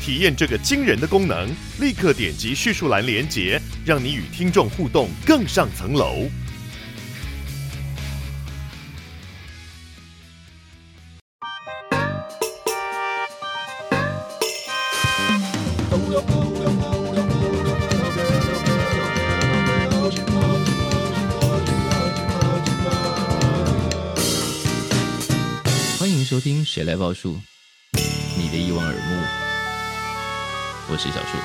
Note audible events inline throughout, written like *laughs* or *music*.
体验这个惊人的功能，立刻点击叙述栏连接，让你与听众互动更上层楼。欢迎收听谁来报数？你的一望而，我是小树。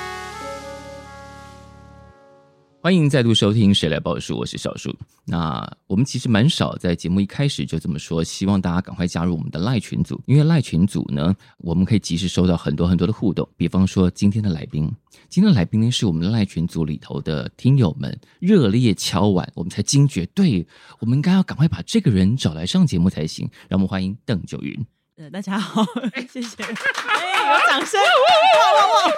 欢迎再度收听谁来报数，我是小树。那我们其实蛮少在节目一开始就这么说，希望大家赶快加入我们的赖群组，因为赖群组呢，我们可以及时收到很多很多的互动。比方说今天的来宾，今天的来宾呢是我们的赖群组里头的听友们热烈敲碗，我们才惊觉，对，我们应该要赶快把这个人找来上节目才行。让我们欢迎邓九云。呃，大家好，谢谢，哎，有掌声，哇哇哇，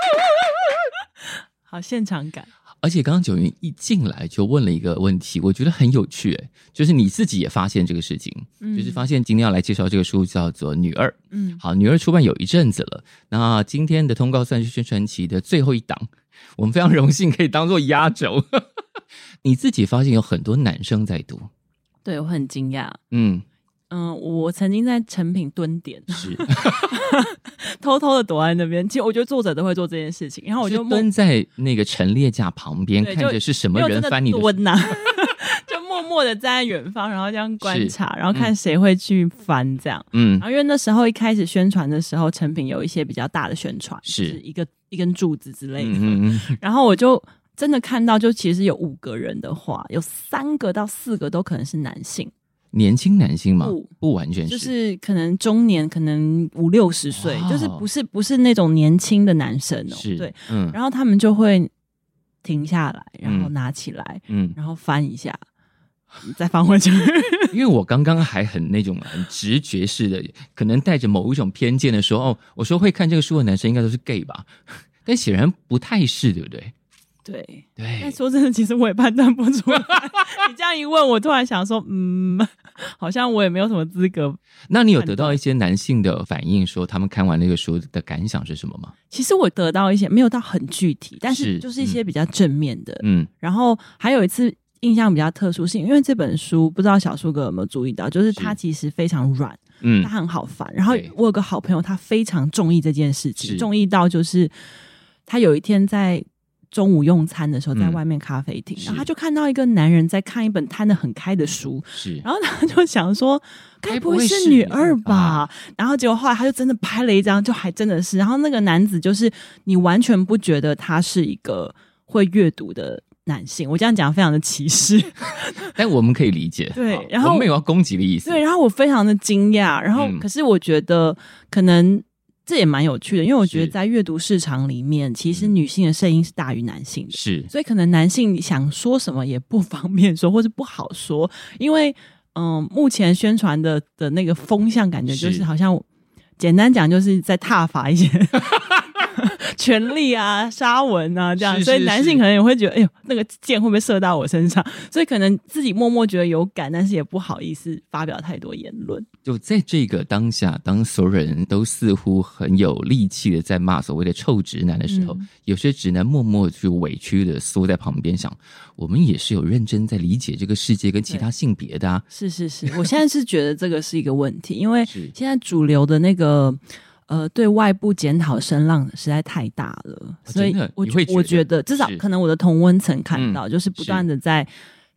好现场感。而且刚刚九云一进来就问了一个问题，我觉得很有趣，哎，就是你自己也发现这个事情，嗯，就是发现今天要来介绍这个书叫做《女二》，嗯，好，《女二》出版有一阵子了，那今天的通告算是宣传期的最后一档，我们非常荣幸可以当做压轴。*laughs* 你自己发现有很多男生在读，对，我很惊讶，嗯。嗯，我曾经在成品蹲点，是 *laughs* 偷偷的躲在那边。其实我觉得作者都会做这件事情，然后我就蹲在那个陈列架旁边，看着是什么人翻你的蹲呐、啊，*laughs* 就默默的站在远方，然后这样观察，然后看谁会去翻这样。嗯，然后因为那时候一开始宣传的时候，成品有一些比较大的宣传，是、就是、一个一根柱子之类的。嗯嗯，然后我就真的看到，就其实有五个人的话，有三个到四个都可能是男性。年轻男性吗？不，不完全是，就是可能中年，可能五六十岁，就是不是不是那种年轻的男生哦。是，对，嗯，然后他们就会停下来，然后拿起来，嗯，然后翻一下，*laughs* 再翻回去。*laughs* 因为我刚刚还很那种很直觉式的，可能带着某一种偏见的说，哦，我说会看这个书的男生应该都是 gay 吧，*laughs* 但显然不太是，对不对？对对，但说真的，其实我也判断不出来。*laughs* 你这样一问，我突然想说，嗯，好像我也没有什么资格。那你有得到一些男性的反应，说他们看完那个书的感想是什么吗？其实我得到一些，没有到很具体，但是就是一些比较正面的。嗯，然后还有一次印象比较特殊性，因为这本书不知道小树哥有没有注意到，就是它其实非常软，嗯，它很好翻。然后我有个好朋友，他非常中意这件事情，中意到就是他有一天在。中午用餐的时候，在外面咖啡厅，嗯，然后他就看到一个男人在看一本摊的很开的书，是，然后他就想说，该不会是女二吧？然后结果后来他就真的拍了一张，就还真的是。然后那个男子就是你完全不觉得他是一个会阅读的男性，我这样讲非常的歧视，*laughs* 但我们可以理解。*laughs* 对，然后我没有要攻击的意思。对，然后我非常的惊讶，然后可是我觉得可能。这也蛮有趣的，因为我觉得在阅读市场里面，其实女性的声音是大于男性的，是，所以可能男性想说什么也不方便说，或是不好说，因为嗯，目前宣传的的那个风向感觉就是。好像，简单讲就是在踏伐一些。*laughs* 权力啊，沙文啊，这样，所以男性可能也会觉得，哎呦，那个箭会不会射到我身上？所以可能自己默默觉得有感，但是也不好意思发表太多言论。就在这个当下，当所有人都似乎很有力气的在骂所谓的臭直男的时候，嗯、有些直男默默就委屈的缩在旁边，想，我们也是有认真在理解这个世界跟其他性别的啊。*laughs* 是是是，我现在是觉得这个是一个问题，因为 *laughs* 现在主流的那个。呃，对外部检讨声浪实在太大了，所以我我觉得至少可能我的同温层看到，就是不断的在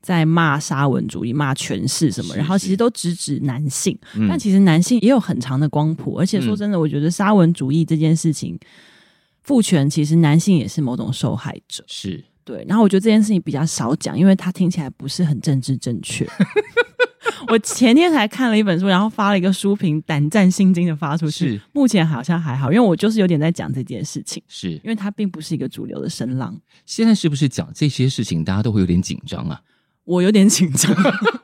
在骂沙文主义、骂权势什么，然后其实都直指男性，但其实男性也有很长的光谱，而且说真的，我觉得沙文主义这件事情，父权其实男性也是某种受害者，是。对，然后我觉得这件事情比较少讲，因为他听起来不是很政治正确。*laughs* 我前天才看了一本书，然后发了一个书评，胆战心惊的发出去。是，目前好像还好，因为我就是有点在讲这件事情。是，因为它并不是一个主流的声浪。现在是不是讲这些事情，大家都会有点紧张啊？*laughs* 我有点紧张，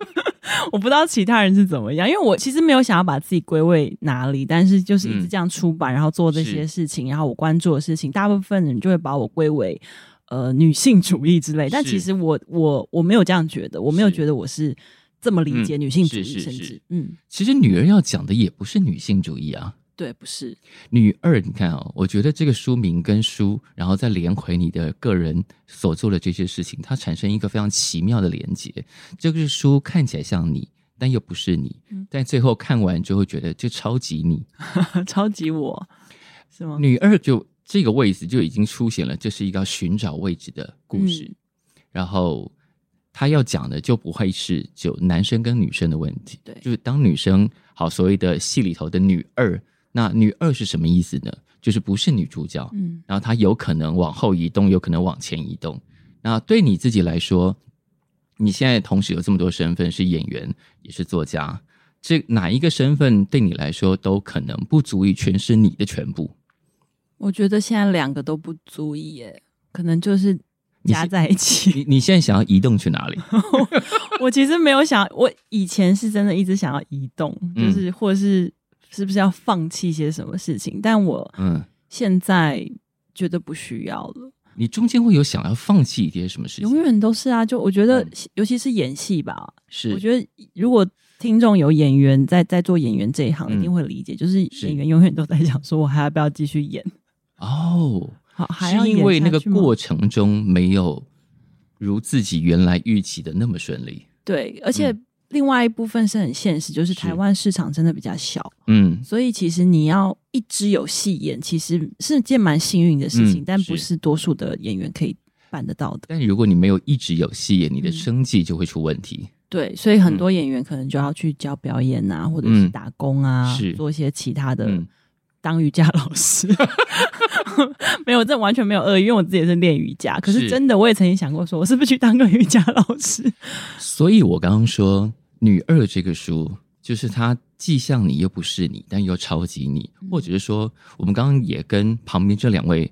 *laughs* 我不知道其他人是怎么样，因为我其实没有想要把自己归位哪里，但是就是一直这样出版，嗯、然后做这些事情，然后我关注的事情，大部分人就会把我归为。呃，女性主义之类，但其实我我我没有这样觉得，我没有觉得我是这么理解女性主义，甚至嗯，其实女儿要讲的也不是女性主义啊，对，不是女二。你看啊、哦，我觉得这个书名跟书，然后再连回你的个人所做的这些事情，它产生一个非常奇妙的连接。这个是书看起来像你，但又不是你，嗯、但最后看完之后觉得就超级你，*laughs* 超级我 *laughs* 是吗？女二就。这个位置就已经出现了，这是一个寻找位置的故事。嗯、然后他要讲的就不会是就男生跟女生的问题，对，就是当女生好所谓的戏里头的女二，那女二是什么意思呢？就是不是女主角，嗯，然后她有可能往后移动，有可能往前移动。那对你自己来说，你现在同时有这么多身份，是演员也是作家，这哪一个身份对你来说都可能不足以诠释你的全部。我觉得现在两个都不足以耶，可能就是加在一起。你你现在想要移动去哪里？*laughs* 我其实没有想，我以前是真的一直想要移动，嗯、就是或者是是不是要放弃一些什么事情？但我嗯，现在觉得不需要了。你中间会有想要放弃一些什么事情？永远都是啊，就我觉得，嗯、尤其是演戏吧，是我觉得如果。听众有演员在在做演员这一行，一定会理解，嗯、就是演员永远都在想说，我还要不要继续演？哦，是因为那个过程中没有如自己原来预期的那么顺利。对，而且另外一部分是很现实，就是台湾市场真的比较小，嗯，所以其实你要一直有戏演，其实是件蛮幸运的事情，嗯、但不是。多数的演员可以办得到的。但如果你没有一直有戏演，你的生计就会出问题。嗯对，所以很多演员可能就要去教表演啊，嗯、或者是打工啊，是。做一些其他的，嗯、当瑜伽老师。*laughs* 没有，这完全没有恶意，因为我自己也是练瑜伽。可是真的，我也曾经想过，说我是不是去当个瑜伽老师？所以我刚刚说《女二》这个书，就是它既像你又不是你，但又超级你，嗯、或者是说，我们刚刚也跟旁边这两位。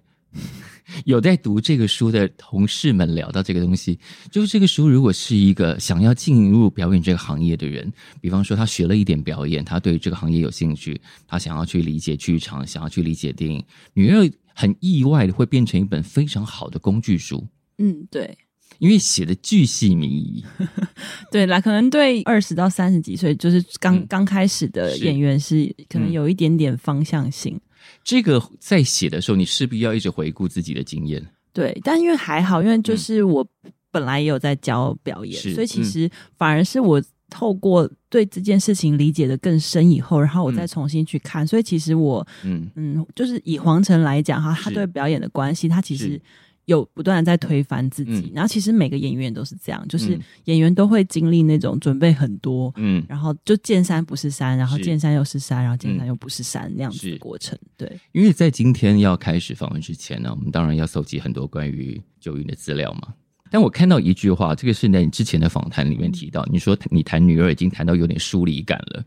有在读这个书的同事们聊到这个东西，就是这个书如果是一个想要进入表演这个行业的人，比方说他学了一点表演，他对这个行业有兴趣，他想要去理解剧场，想要去理解电影，女二很意外的会变成一本非常好的工具书。嗯，对，因为写的巨细靡遗。*laughs* 对啦，可能对二十到三十几岁，就是刚、嗯、刚开始的演员是可能有一点点方向性。这个在写的时候，你势必要一直回顾自己的经验。对，但因为还好，因为就是我本来也有在教表演，嗯、所以其实反而是我透过对这件事情理解的更深以后，然后我再重新去看，嗯、所以其实我嗯。嗯，就是以黄晨来讲哈，他对表演的关系，他其实。有不断的在推翻自己，嗯、然后其实每个演员都是这样，就是演员都会经历那种准备很多，嗯，然后就见山不是山，然后见山又是山，是然后见山又不是山、嗯、那样子的过程。对，因为在今天要开始访问之前呢，我们当然要搜集很多关于九云的资料嘛。但我看到一句话，这个是在你之前的访谈里面提到，嗯、你说你谈女儿已经谈到有点疏离感了。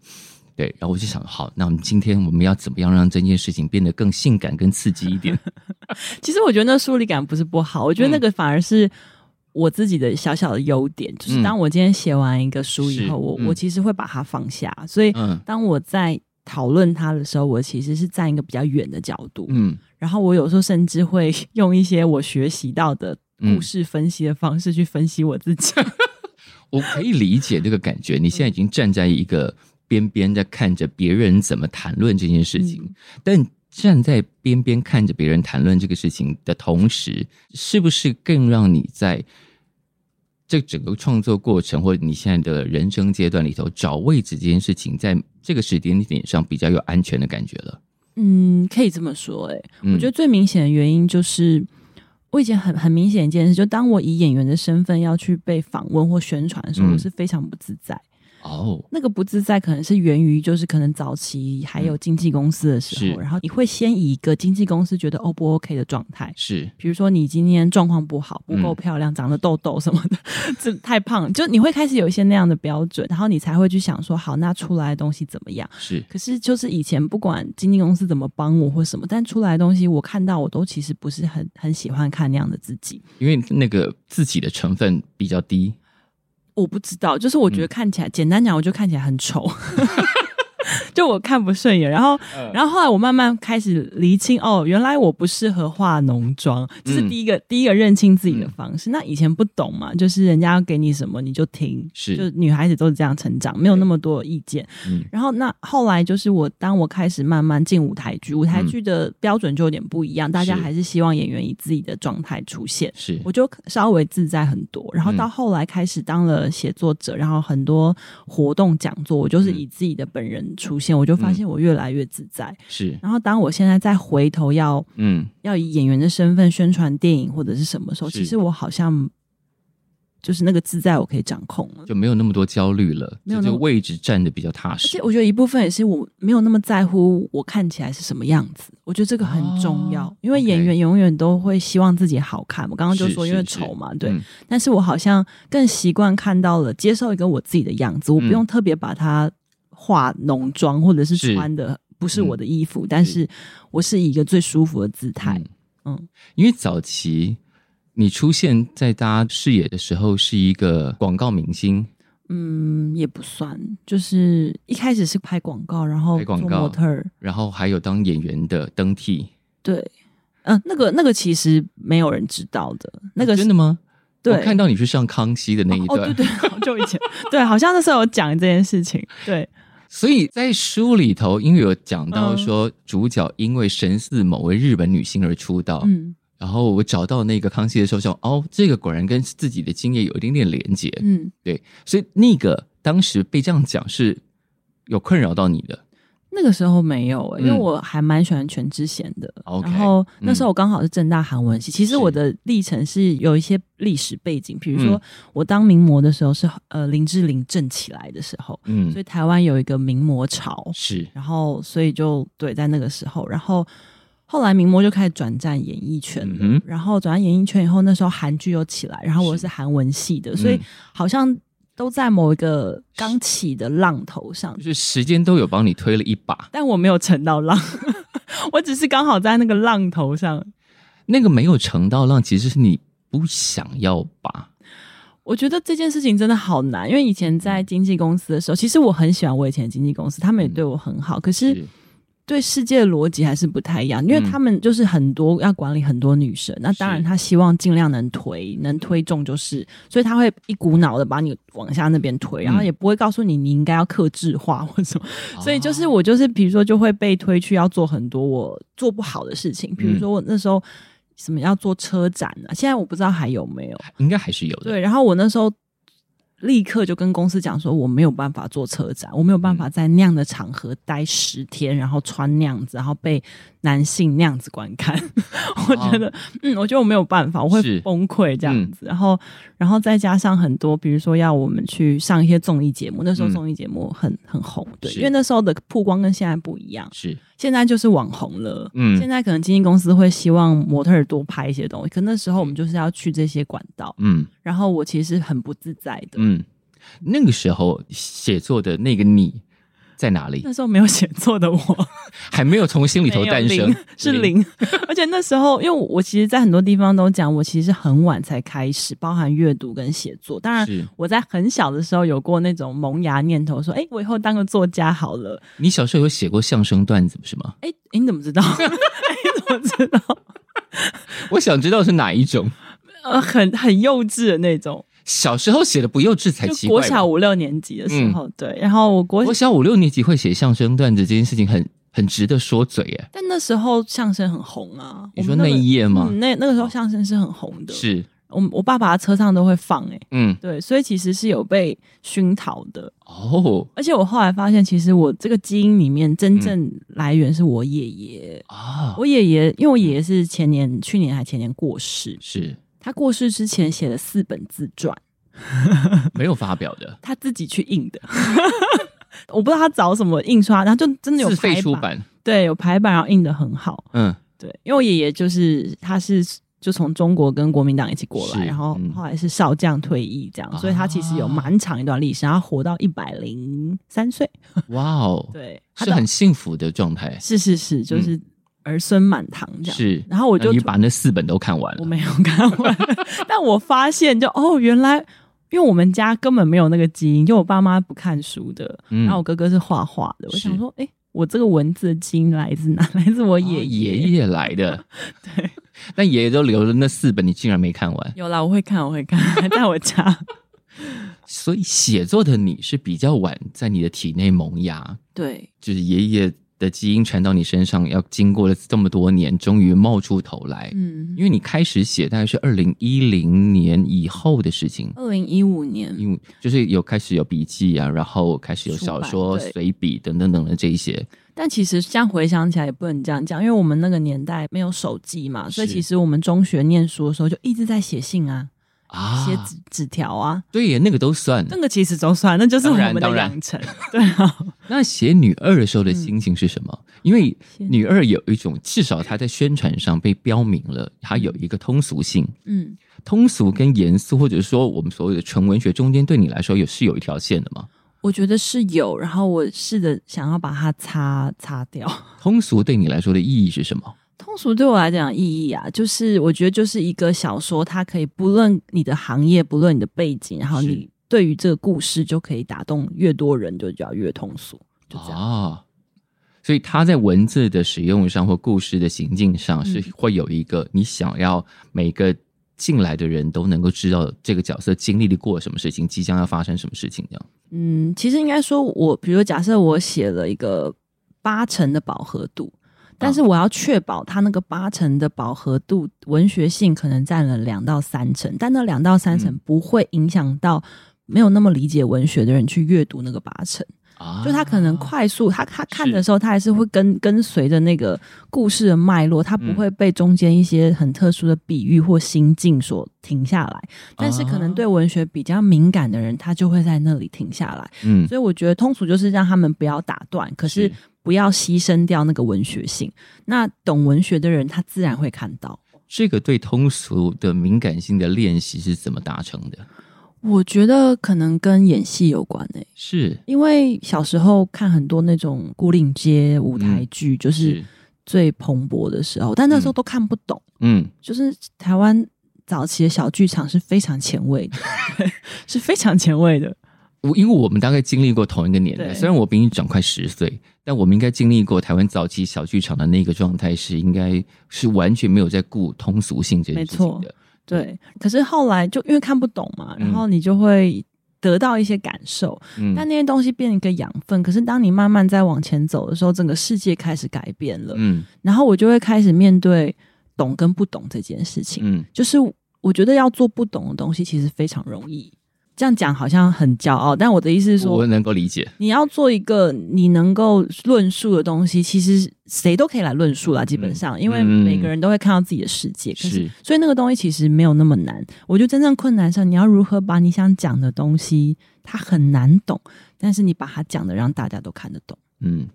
对，然后我就想，好，那我们今天我们要怎么样让这件事情变得更性感、更刺激一点？*laughs* 其实我觉得那疏离感不是不好，我觉得那个反而是我自己的小小的优点。嗯、就是当我今天写完一个书以后，我、嗯、我其实会把它放下，所以当我在讨论它的时候，我其实是站一个比较远的角度。嗯，然后我有时候甚至会 *laughs* 用一些我学习到的故事分析的方式去分析我自己。嗯、*laughs* 我可以理解这个感觉。你现在已经站在一个。边边在看着别人怎么谈论这件事情，嗯、但站在边边看着别人谈论这个事情的同时，是不是更让你在这整个创作过程或者你现在的人生阶段里头找位置这件事情，在这个时间点上比较有安全的感觉了？嗯，可以这么说、欸。诶，我觉得最明显的原因就是，我以前很很明显一件事，就当我以演员的身份要去被访问或宣传的时候，嗯、我是非常不自在。哦，那个不自在可能是源于就是可能早期还有经纪公司的时候，嗯、然后你会先以一个经纪公司觉得 O 不 OK 的状态，是，比如说你今天状况不好，不够漂亮，嗯、长了痘痘什么的，*laughs* 这太胖，就你会开始有一些那样的标准，然后你才会去想说，好，那出来的东西怎么样？是，可是就是以前不管经纪公司怎么帮我或什么，但出来的东西我看到我都其实不是很很喜欢看那样的自己，因为那个自己的成分比较低。我不知道，就是我觉得看起来，嗯、简单讲，我就看起来很丑。*laughs* *laughs* 就我看不顺眼，然后，嗯、然后后来我慢慢开始厘清，哦，原来我不适合化浓妆，这、就是第一个、嗯、第一个认清自己的方式。嗯、那以前不懂嘛，就是人家要给你什么你就听，是，就女孩子都是这样成长，没有那么多意见。嗯，然后那后来就是我，当我开始慢慢进舞台剧，舞台剧的标准就有点不一样，嗯、大家还是希望演员以自己的状态出现，是，我就稍微自在很多。然后到后来开始当了写作者，然后很多活动讲座，我就是以自己的本人出现。我就发现我越来越自在，是。然后当我现在再回头要，嗯，要以演员的身份宣传电影或者是什么时候，其实我好像就是那个自在，我可以掌控了，就没有那么多焦虑了，没有那个位置站的比较踏实。而且我觉得一部分也是我没有那么在乎我看起来是什么样子，我觉得这个很重要，因为演员永远都会希望自己好看。我刚刚就说因为丑嘛，对。但是我好像更习惯看到了接受一个我自己的样子，我不用特别把它。化浓妆，或者是穿的不是我的衣服，是但是我是以一个最舒服的姿态。嗯，嗯，因为早期你出现在大家视野的时候是一个广告明星，嗯，也不算，就是一开始是拍广告，然后做模特儿，然后还有当演员的登替。对，嗯、呃，那个那个其实没有人知道的，那个是真的吗？对，我看到你去上康熙的那一段，哦，哦对对，好久以前，对，好像那时候有讲这件事情，对。所以在书里头，因为有讲到说主角因为神似某位日本女星而出道，嗯，然后我找到那个康熙的时候，想哦，这个果然跟自己的经验有一点点连结，嗯，对，所以那个当时被这样讲是有困扰到你的。那个时候没有、欸，因为我还蛮喜欢全智贤的。嗯、然后那时候我刚好是正大韩文系，嗯、其实我的历程是有一些历史背景，比如说我当名模的时候是呃林志玲正起来的时候，嗯，所以台湾有一个名模潮，是，然后所以就对在那个时候，然后后来名模就开始转战演艺圈，嗯，然后转战演艺圈以后，那时候韩剧又起来，然后我是。韩文系的，所以好像。都在某一个刚起的浪头上，就是时间都有帮你推了一把，但我没有乘到浪，*laughs* 我只是刚好在那个浪头上。那个没有乘到浪，其实是你不想要吧？我觉得这件事情真的好难，因为以前在经纪公司的时候，其实我很喜欢我以前的经纪公司，他们也对我很好，可是。是对世界的逻辑还是不太一样，因为他们就是很多要管理很多女生，嗯、那当然他希望尽量能推，能推中就是，所以他会一股脑的把你往下那边推，然后也不会告诉你你应该要克制化或什么，嗯、*laughs* 所以就是我就是比如说就会被推去要做很多我做不好的事情，比如说我那时候什么要做车展啊，现在我不知道还有没有，应该还是有的。对，然后我那时候。立刻就跟公司讲说，我没有办法做车展，我没有办法在那样的场合待十天，然后穿那样子，然后被男性那样子观看。*laughs* 我觉得，嗯，我觉得我没有办法，我会崩溃这样子。然后，然后再加上很多，比如说要我们去上一些综艺节目，那时候综艺节目很很红，对，因为那时候的曝光跟现在不一样，是现在就是网红了。嗯，现在可能经纪公司会希望模特儿多拍一些东西，可那时候我们就是要去这些管道。嗯，然后我其实很不自在的。嗯。那个时候写作的那个你在哪里？那时候没有写作的我，*laughs* 还没有从心里头诞生，零是零。零 *laughs* 而且那时候，因为我其实，在很多地方都讲，我其实很晚才开始，包含阅读跟写作。当然，我在很小的时候有过那种萌芽念头，说：“哎，我以后当个作家好了。”你小时候有写过相声段子不是吗？哎，你怎么知道？*laughs* 你怎么知道？我想知道是哪一种？呃，很很幼稚的那种。小时候写的不幼稚才奇怪。国小五六年级的时候，嗯、对，然后我国国小五六年级会写相声段子这件事情很很值得说嘴耶。但那时候相声很红啊，你说那一页吗？嗯、那那个时候相声是很红的，是。我我爸爸车上都会放哎，嗯，对，所以其实是有被熏陶的。哦。而且我后来发现，其实我这个基因里面真正来源是我爷爷。啊，我爷爷，因为我爷爷是前年、去年还前年过世，是。他过世之前写了四本自传，*laughs* 没有发表的，他自己去印的。*laughs* 我不知道他找什么印刷，然后就真的有排版，出版对，有排版，然后印的很好。嗯，对，因为我爷爷就是他是就从中国跟国民党一起过来，然后后来是少将退役这样，嗯、所以他其实有蛮长一段历史，然后活到一百零三岁。哇哦，对，是很幸福的状态。是是是，就是儿孙满堂这样。是，然后我就你把那四本都看完了，我没有看完，*laughs* 但我发现就哦，原来。因为我们家根本没有那个基因，就我爸妈不看书的，嗯、然后我哥哥是画画的。我想说，哎，我这个文字的基因来自哪？*laughs* 来自我爷爷，爷爷来的。*laughs* 对，但爷爷都留了那四本，你竟然没看完？有啦，我会看，我会看，还在我家。所以写作的你是比较晚在你的体内萌芽，对，就是爷爷。的基因传到你身上，要经过了这么多年，终于冒出头来。嗯，因为你开始写，大概是二零一零年以后的事情。二零一五年，因为就是有开始有笔记啊，然后开始有小说、随笔等等等的这一些。但其实这样回想起来，也不能这样讲，因为我们那个年代没有手机嘛，所以其实我们中学念书的时候就一直在写信啊。啊，写纸纸条啊，对呀，那个都算，那个其实都算，那就是我们的养成。*laughs* 对啊，那写女二的时候的心情是什么？嗯、因为女二有一种，至少她在宣传上被标明了，她有一个通俗性。嗯，通俗跟严肃，或者说我们所谓的纯文学中间，对你来说有是有一条线的吗？我觉得是有，然后我试着想要把它擦擦掉。通俗对你来说的意义是什么？通俗对我来讲意义啊，就是我觉得就是一个小说，它可以不论你的行业，不论你的背景，然后你对于这个故事就可以打动越多人，就叫越通俗，就这样。哦，所以它在文字的使用上或故事的行进上，是会有一个你想要每个进来的人都能够知道这个角色经历了过什么事情，即将要发生什么事情这样。嗯，其实应该说我，我比如假设我写了一个八成的饱和度。但是我要确保它那个八成的饱和度，文学性可能占了两到三成，但那两到三成不会影响到没有那么理解文学的人去阅读那个八成。啊，就他可能快速，他他看的时候，他还是会跟跟随着那个故事的脉络，他不会被中间一些很特殊的比喻或心境所停下来。但是可能对文学比较敏感的人，他就会在那里停下来。嗯，所以我觉得通俗就是让他们不要打断，可是。不要牺牲掉那个文学性，那懂文学的人他自然会看到。这个对通俗的敏感性的练习是怎么达成的？我觉得可能跟演戏有关诶、欸，是因为小时候看很多那种牯岭街舞台剧，嗯、就是最蓬勃的时候，但那时候都看不懂。嗯，就是台湾早期的小剧场是非常前卫的，*laughs* 是非常前卫的。我因为我们大概经历过同一个年代，虽然我比你长快十岁。但我们应该经历过台湾早期小剧场的那个状态，是应该是完全没有在顾通俗性这件事情的。对，可是后来就因为看不懂嘛，然后你就会得到一些感受，嗯，但那些东西变成一个养分。可是当你慢慢再往前走的时候，整个世界开始改变了，嗯，然后我就会开始面对懂跟不懂这件事情，嗯，就是我觉得要做不懂的东西，其实非常容易。这样讲好像很骄傲，但我的意思是说，我能够理解。你要做一个你能够论述的东西，其实谁都可以来论述啦。基本上，嗯、因为每个人都会看到自己的世界，嗯、可是，是所以那个东西其实没有那么难。我觉得真正困难是，你要如何把你想讲的东西，它很难懂，但是你把它讲的让大家都看得懂。嗯，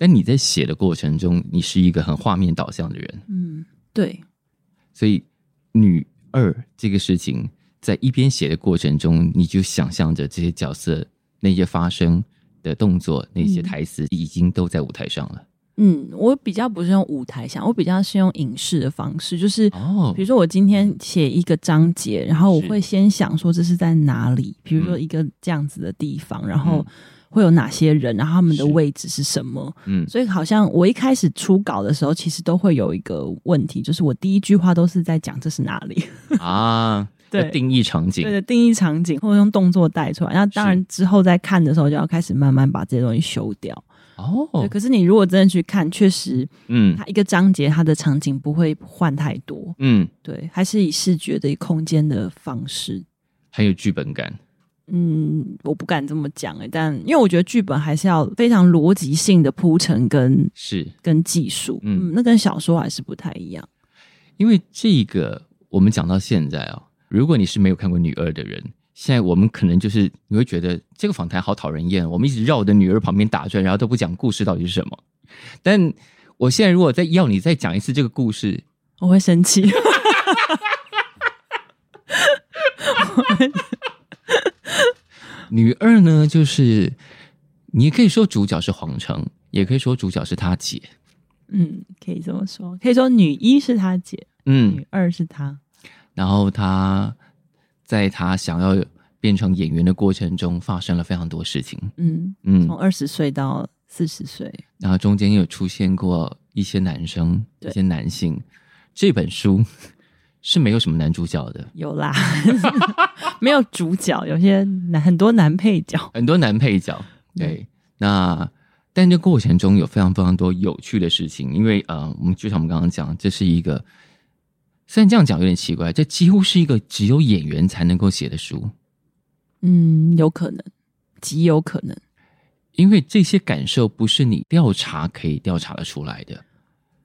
但你在写的过程中，你是一个很画面导向的人。嗯，对。所以女二这个事情。在一边写的过程中，你就想象着这些角色、那些发生的动作、那些台词，已经都在舞台上了。嗯，我比较不是用舞台想，我比较是用影视的方式，就是哦，比如说我今天写一个章节，然后我会先想说这是在哪里，比如说一个这样子的地方，嗯、然后会有哪些人，然后他们的位置是什么？嗯，所以好像我一开始初稿的时候，其实都会有一个问题，就是我第一句话都是在讲这是哪里。*laughs* 啊。对，定义场景，对的，定义场景，或者用动作带出来。那当然之后再看的时候，就要开始慢慢把这些东西修掉。哦，对。可是你如果真的去看，确实，嗯，它一个章节它的场景不会换太多。嗯，对，还是以视觉的空间的方式，很有剧本感。嗯，我不敢这么讲哎，但因为我觉得剧本还是要非常逻辑性的铺陈跟是跟技术，嗯，那跟小说还是不太一样。因为这个我们讲到现在啊。如果你是没有看过女二的人，现在我们可能就是你会觉得这个访谈好讨人厌，我们一直绕着女儿旁边打转，然后都不讲故事到底是什么。但我现在如果再要你再讲一次这个故事，我会生气。*laughs* *laughs* 女二呢，就是你可以说主角是黄成，也可以说主角是他姐。嗯，可以这么说，可以说女一是他姐，嗯，女二是他。然后他在他想要变成演员的过程中，发生了非常多事情。嗯嗯，从二十岁到四十岁，然后中间又有出现过一些男生，一些男性。这本书是没有什么男主角的，有啦，*laughs* 没有主角，有些男很多男配角，很多男配角。对，嗯、那但这过程中有非常非常多有趣的事情，因为呃，我们就像我们刚刚讲，这是一个。虽然这样讲有点奇怪，这几乎是一个只有演员才能够写的书。嗯，有可能，极有可能，因为这些感受不是你调查可以调查得出来的，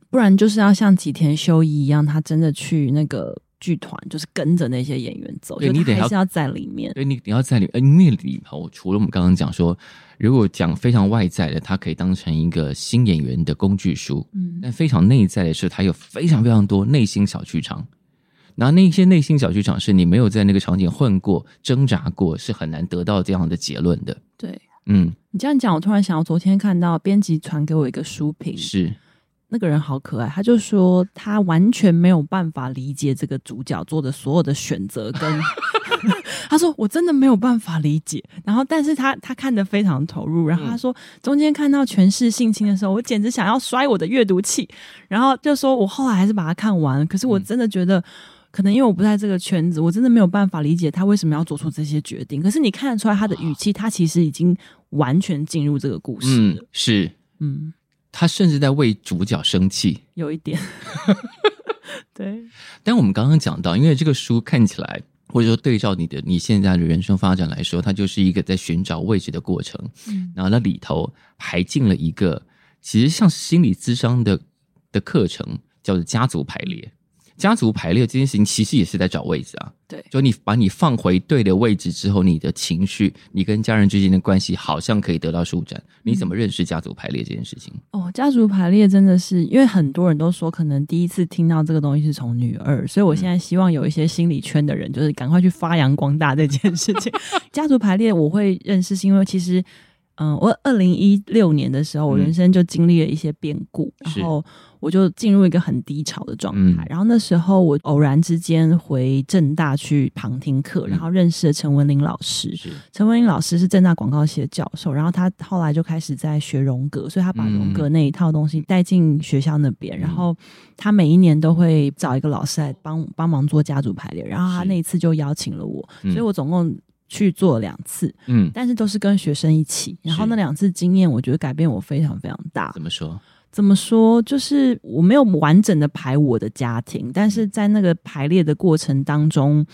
不然就是要像吉田修一一样，他真的去那个。剧团就是跟着那些演员走，对，你得还是要在里面。对，你你要在里，呃，因为里头除了我们刚刚讲说，如果讲非常外在的，它可以当成一个新演员的工具书，嗯，但非常内在的是，它有非常非常多内心小剧场。然后那些内心小剧场是你没有在那个场景混过、挣扎过，是很难得到这样的结论的。对，嗯，你这样讲，我突然想到，昨天看到编辑传给我一个书评，是。那个人好可爱，他就说他完全没有办法理解这个主角做的所有的选择，跟 *laughs* *laughs* 他说我真的没有办法理解。然后，但是他他看得非常投入。然后他说中间看到全是性侵的时候，我简直想要摔我的阅读器。然后就说我后来还是把它看完了。可是我真的觉得，可能因为我不在这个圈子，我真的没有办法理解他为什么要做出这些决定。可是你看得出来他的语气，他其实已经完全进入这个故事了。嗯，是，嗯。他甚至在为主角生气，有一点，*laughs* 对。但我们刚刚讲到，因为这个书看起来，或者说对照你的你现在的人生发展来说，它就是一个在寻找位置的过程。嗯，然后那里头还进了一个，其实像心理咨商的的课程，叫做家族排列。家族排列这件事情，其实也是在找位置啊。对，就你把你放回对的位置之后，你的情绪，你跟家人之间的关系，好像可以得到舒展。你怎么认识家族排列这件事情？嗯、哦，家族排列真的是，因为很多人都说，可能第一次听到这个东西是从女二，所以我现在希望有一些心理圈的人，就是赶快去发扬光大这件事情。*laughs* 家族排列我会认识，是因为其实，嗯、呃，我二零一六年的时候，我人生就经历了一些变故，嗯、然后。我就进入一个很低潮的状态，嗯、然后那时候我偶然之间回正大去旁听课，嗯、然后认识了陈文玲老师。陈文玲老师是正大广告系的教授，然后他后来就开始在学荣格，所以他把荣格那一套东西带进学校那边。嗯、然后他每一年都会找一个老师来帮帮忙做家族排列，然后他那一次就邀请了我，是所以我总共去做了两次，嗯，但是都是跟学生一起。然后那两次经验，我觉得改变我非常非常大。怎么说？怎么说？就是我没有完整的排我的家庭，但是在那个排列的过程当中，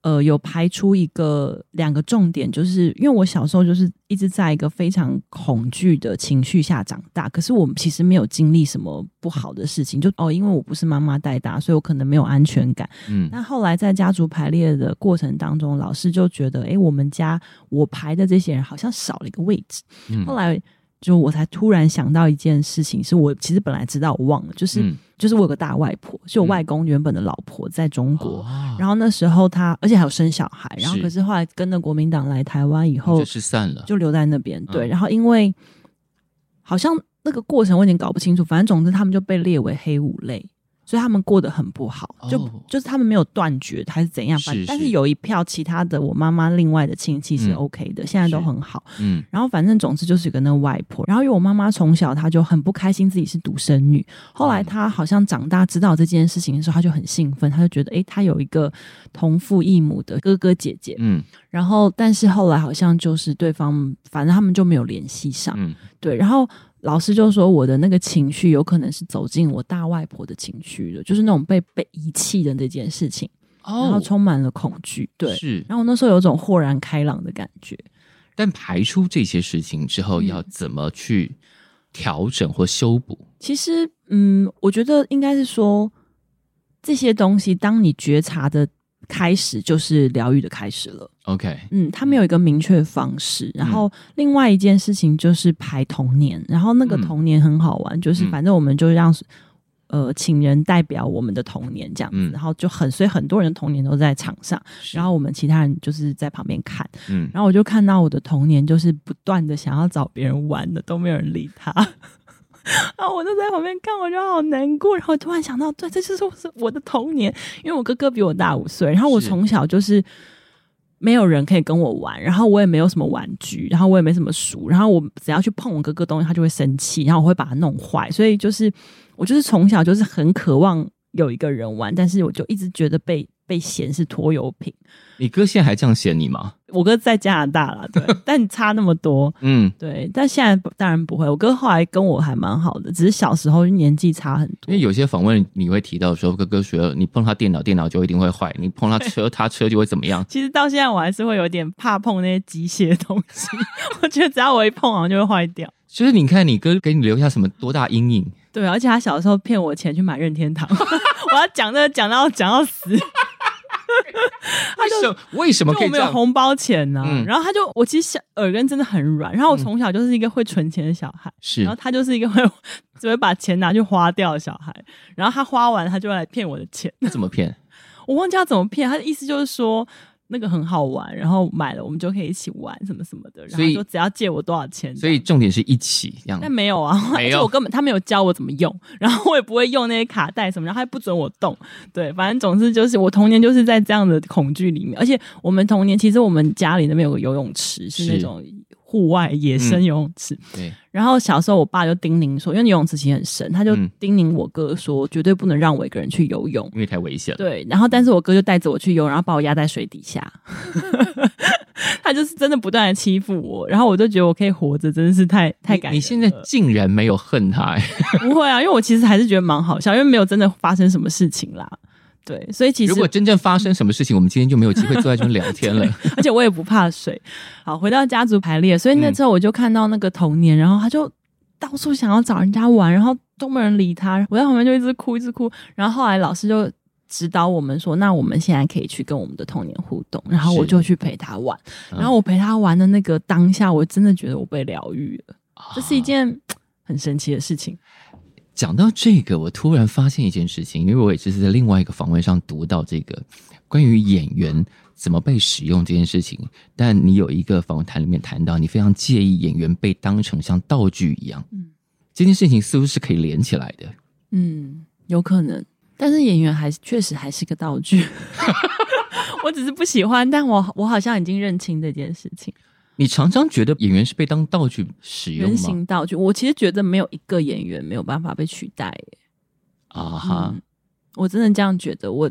呃，有排出一个两个重点，就是因为我小时候就是一直在一个非常恐惧的情绪下长大，可是我其实没有经历什么不好的事情，就哦，因为我不是妈妈带大，所以我可能没有安全感。嗯，那后来在家族排列的过程当中，老师就觉得，哎，我们家我排的这些人好像少了一个位置。嗯，后来。就我才突然想到一件事情，是我其实本来知道，我忘了，就是、嗯、就是我有个大外婆，是我外公原本的老婆在中国，嗯、然后那时候他而且还有生小孩，然后可是后来跟着国民党来台湾以后就失散了，就留在那边。对，嗯、然后因为好像那个过程我有点搞不清楚，反正总之他们就被列为黑五类。所以他们过得很不好，就、oh, 就是他们没有断绝还是怎样，但是有一票其他的我妈妈另外的亲戚是 OK 的，嗯、现在都很好。嗯，然后反正总之就是跟那个外婆，然后因为我妈妈从小她就很不开心自己是独生女，后来她好像长大知道这件事情的时候，她就很兴奋，她就觉得诶，她有一个同父异母的哥哥姐姐。嗯，然后但是后来好像就是对方，反正他们就没有联系上。嗯，对，然后。老师就说我的那个情绪有可能是走进我大外婆的情绪的，就是那种被被遗弃的那件事情，哦、然后充满了恐惧。对，是。然后我那时候有种豁然开朗的感觉。但排出这些事情之后，要怎么去调整或修补？嗯、其实，嗯，我觉得应该是说这些东西，当你觉察的开始就是疗愈的开始了。OK，嗯，他们有一个明确的方式。然后另外一件事情就是排童年，然后那个童年很好玩，嗯、就是反正我们就让呃请人代表我们的童年这样子，嗯、然后就很所以很多人的童年都在场上，然后我们其他人就是在旁边看。嗯，然后我就看到我的童年就是不断的想要找别人玩的，都没有人理他。然后我就在旁边看，我就好难过。然后突然想到，对，这就是我的童年，因为我哥哥比我大五岁。然后我从小就是没有人可以跟我玩，然后我也没有什么玩具，然后我也没什么书。然后我只要去碰我哥哥东西，他就会生气，然后我会把它弄坏。所以就是我就是从小就是很渴望有一个人玩，但是我就一直觉得被被嫌是拖油瓶。你哥现在还这样嫌你吗？我哥在加拿大了，对，*laughs* 但你差那么多，嗯，对，但现在当然不会。我哥后来跟我还蛮好的，只是小时候年纪差很多。因为有些访问你会提到说，哥哥学你碰他电脑，电脑就一定会坏；你碰他车，*laughs* 他车就会怎么样。其实到现在我还是会有点怕碰那些机械的东西，*laughs* 我觉得只要我一碰，好像就会坏掉。就是你看，你哥给你留下什么多大阴影？对，而且他小时候骗我钱去买任天堂，我要讲这个讲到讲到死。他就为什么可以没有红包钱呢？嗯、然后他就我其实小耳根真的很软，然后我从小就是一个会存钱的小孩，是、嗯，然后他就是一个会 *laughs* 只会把钱拿去花掉的小孩，然后他花完他就来骗我的钱，那怎么骗？我忘记他怎么骗，他的意思就是说。那个很好玩，然后买了我们就可以一起玩什么什么的，然后说只要借我多少钱，所以重点是一起这样。但没有啊，没有，我根本他没有教我怎么用，*laughs* 然后我也不会用那些卡带什么，然后他也不准我动。对，反正总之就是我童年就是在这样的恐惧里面，而且我们童年其实我们家里那边有个游泳池，是那种。户外野生游泳池，嗯、对。然后小时候，我爸就叮咛说，因为游泳池其实很深，他就叮咛我哥说，绝对不能让我一个人去游泳，因为太危险了。对。然后，但是我哥就带着我去游，然后把我压在水底下。*laughs* 他就是真的不断的欺负我，然后我就觉得我可以活着，真的是太太感人。你现在竟然没有恨他？*laughs* 不会啊，因为我其实还是觉得蛮好笑，因为没有真的发生什么事情啦。对，所以其实如果真正发生什么事情，我们今天就没有机会坐在这边聊天了。*laughs* 而且我也不怕水。好，回到家族排列，所以那时候我就看到那个童年，嗯、然后他就到处想要找人家玩，然后都没人理他。我在旁边就一直哭，一直哭。然后后来老师就指导我们说：“那我们现在可以去跟我们的童年互动。”然后我就去陪他玩。然后我陪他玩的那个当下，我真的觉得我被疗愈了。这是一件很神奇的事情。讲到这个，我突然发现一件事情，因为我也是在另外一个访问上读到这个关于演员怎么被使用这件事情。但你有一个访问谈里面谈到，你非常介意演员被当成像道具一样。嗯，这件事情似乎是可以连起来的。嗯，有可能，但是演员还确实还是个道具。*laughs* 我只是不喜欢，但我我好像已经认清这件事情。你常常觉得演员是被当道具使用吗？人形道具，我其实觉得没有一个演员没有办法被取代。啊哈、uh 我真的这样觉得。我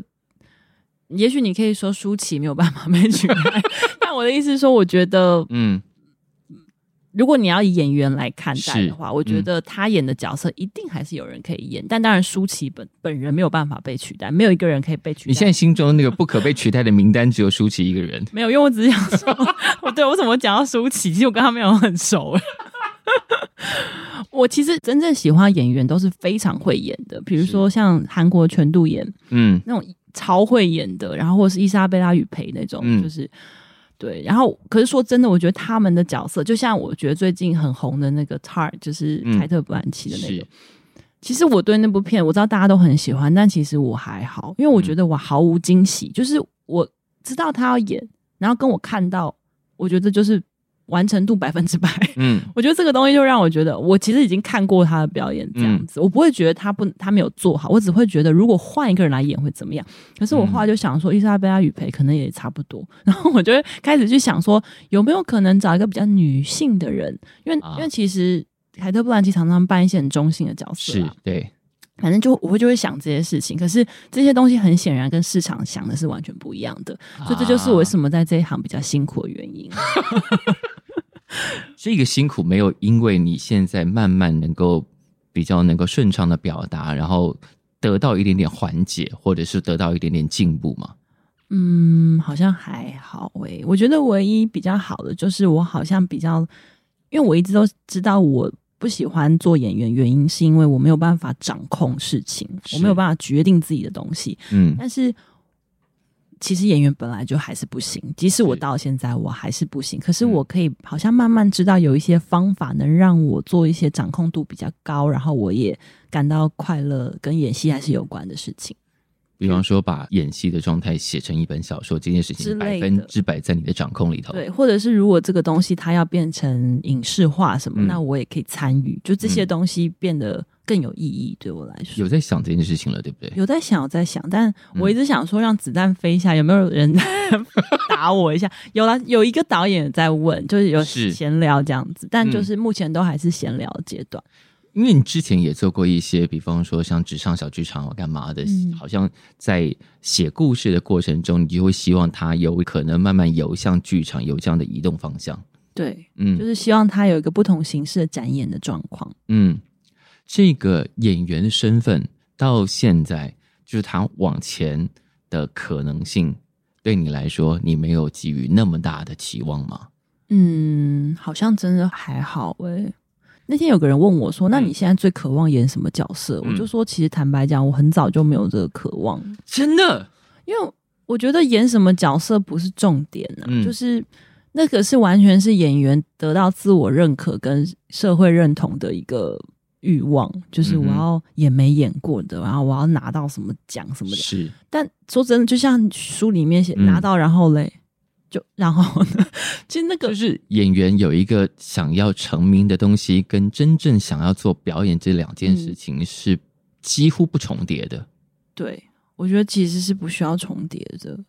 也许你可以说舒淇没有办法被取代，*laughs* 但我的意思是说，我觉得，嗯。如果你要以演员来看待的话，嗯、我觉得他演的角色一定还是有人可以演，但当然舒淇本本人没有办法被取代，没有一个人可以被取代。你现在心中那个不可被取代的名单只有舒淇一个人？*laughs* 没有，因为我只是想说，我 *laughs* 对，我怎么讲到舒淇？其实我跟他没有很熟。*laughs* 我其实真正喜欢演员都是非常会演的，比如说像韩国全度妍，嗯，那种超会演的，然后或者是伊莎贝拉与培那种，嗯、就是。对，然后可是说真的，我觉得他们的角色，就像我觉得最近很红的那个《Tar》，就是凯特·布兰奇的那个。嗯、其实我对那部片，我知道大家都很喜欢，但其实我还好，因为我觉得我毫无惊喜，嗯、就是我知道他要演，然后跟我看到，我觉得就是。完成度百分之百，嗯，*laughs* 我觉得这个东西就让我觉得，我其实已经看过他的表演这样子，嗯、我不会觉得他不他没有做好，我只会觉得如果换一个人来演会怎么样。可是我后来就想说，伊莎贝拉雨培可能也差不多，*laughs* 然后我就会开始去想说，有没有可能找一个比较女性的人，因为、啊、因为其实凯特布兰奇常常扮一些很中性的角色，是对。反正就我会就会想这些事情，可是这些东西很显然跟市场想的是完全不一样的，啊、所以这就是我为什么在这一行比较辛苦的原因。*laughs* *laughs* 这个辛苦没有因为你现在慢慢能够比较能够顺畅的表达，然后得到一点点缓解，或者是得到一点点进步吗？嗯，好像还好诶、欸。我觉得唯一比较好的就是我好像比较，因为我一直都知道我。不喜欢做演员，原因是因为我没有办法掌控事情，我没有办法决定自己的东西。嗯，但是其实演员本来就还是不行，即使我到现在我还是不行。可是我可以好像慢慢知道有一些方法能让我做一些掌控度比较高，然后我也感到快乐，跟演戏还是有关的事情。比方说，把演戏的状态写成一本小说，这件事情百分之百在你的掌控里头。对，或者是如果这个东西它要变成影视化什么，嗯、那我也可以参与。就这些东西变得更有意义，对我来说。有在想这件事情了，对不对？有在想，有在想，但我一直想说，让子弹飞一下，有没有人 *laughs* 打我一下？有了，有一个导演在问，就是有闲聊这样子，但就是目前都还是闲聊阶段。因为你之前也做过一些，比方说像纸上小剧场干嘛的，嗯、好像在写故事的过程中，你就会希望它有可能慢慢游向剧场，有这样的移动方向。对，嗯，就是希望它有一个不同形式的展演的状况。嗯，这个演员的身份到现在，就是他往前的可能性，对你来说，你没有给予那么大的期望吗？嗯，好像真的还好诶、欸。那天有个人问我说：“那你现在最渴望演什么角色？”嗯、我就说：“其实坦白讲，我很早就没有这个渴望，真的，因为我觉得演什么角色不是重点啊，嗯、就是那个是完全是演员得到自我认可跟社会认同的一个欲望，就是我要演没演过的，然后我要拿到什么奖什么的。是，但说真的，就像书里面写，拿到然后嘞。”就 *laughs* 然后呢，其实那个就是演员有一个想要成名的东西，跟真正想要做表演这两件事情是几乎不重叠的。对，我觉得其实是不需要重叠的。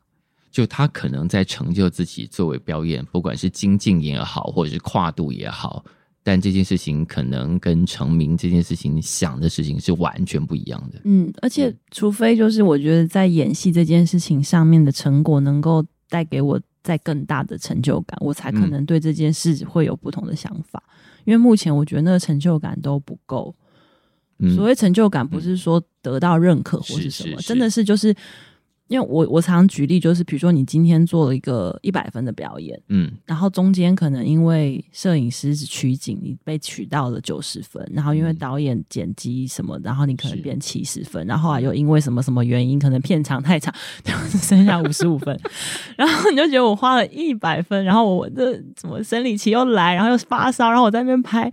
就他可能在成就自己作为表演，不管是精进也好，或者是跨度也好，但这件事情可能跟成名这件事情想的事情是完全不一样的。嗯，而且除非就是我觉得在演戏这件事情上面的成果能够带给我。再更大的成就感，我才可能对这件事会有不同的想法。嗯、因为目前我觉得那个成就感都不够。嗯、所谓成就感，不是说得到认可或是什么，是是是真的是就是。因为我我常举例，就是比如说你今天做了一个一百分的表演，嗯，然后中间可能因为摄影师是取景，你被取到了九十分，然后因为导演剪辑什么，然后你可能变七十分，然后后来又因为什么什么原因，可能片长太长，*laughs* 就是剩下五十五分，然后你就觉得我花了一百分，然后我这怎么生理期又来，然后又发烧，然后我在那边拍，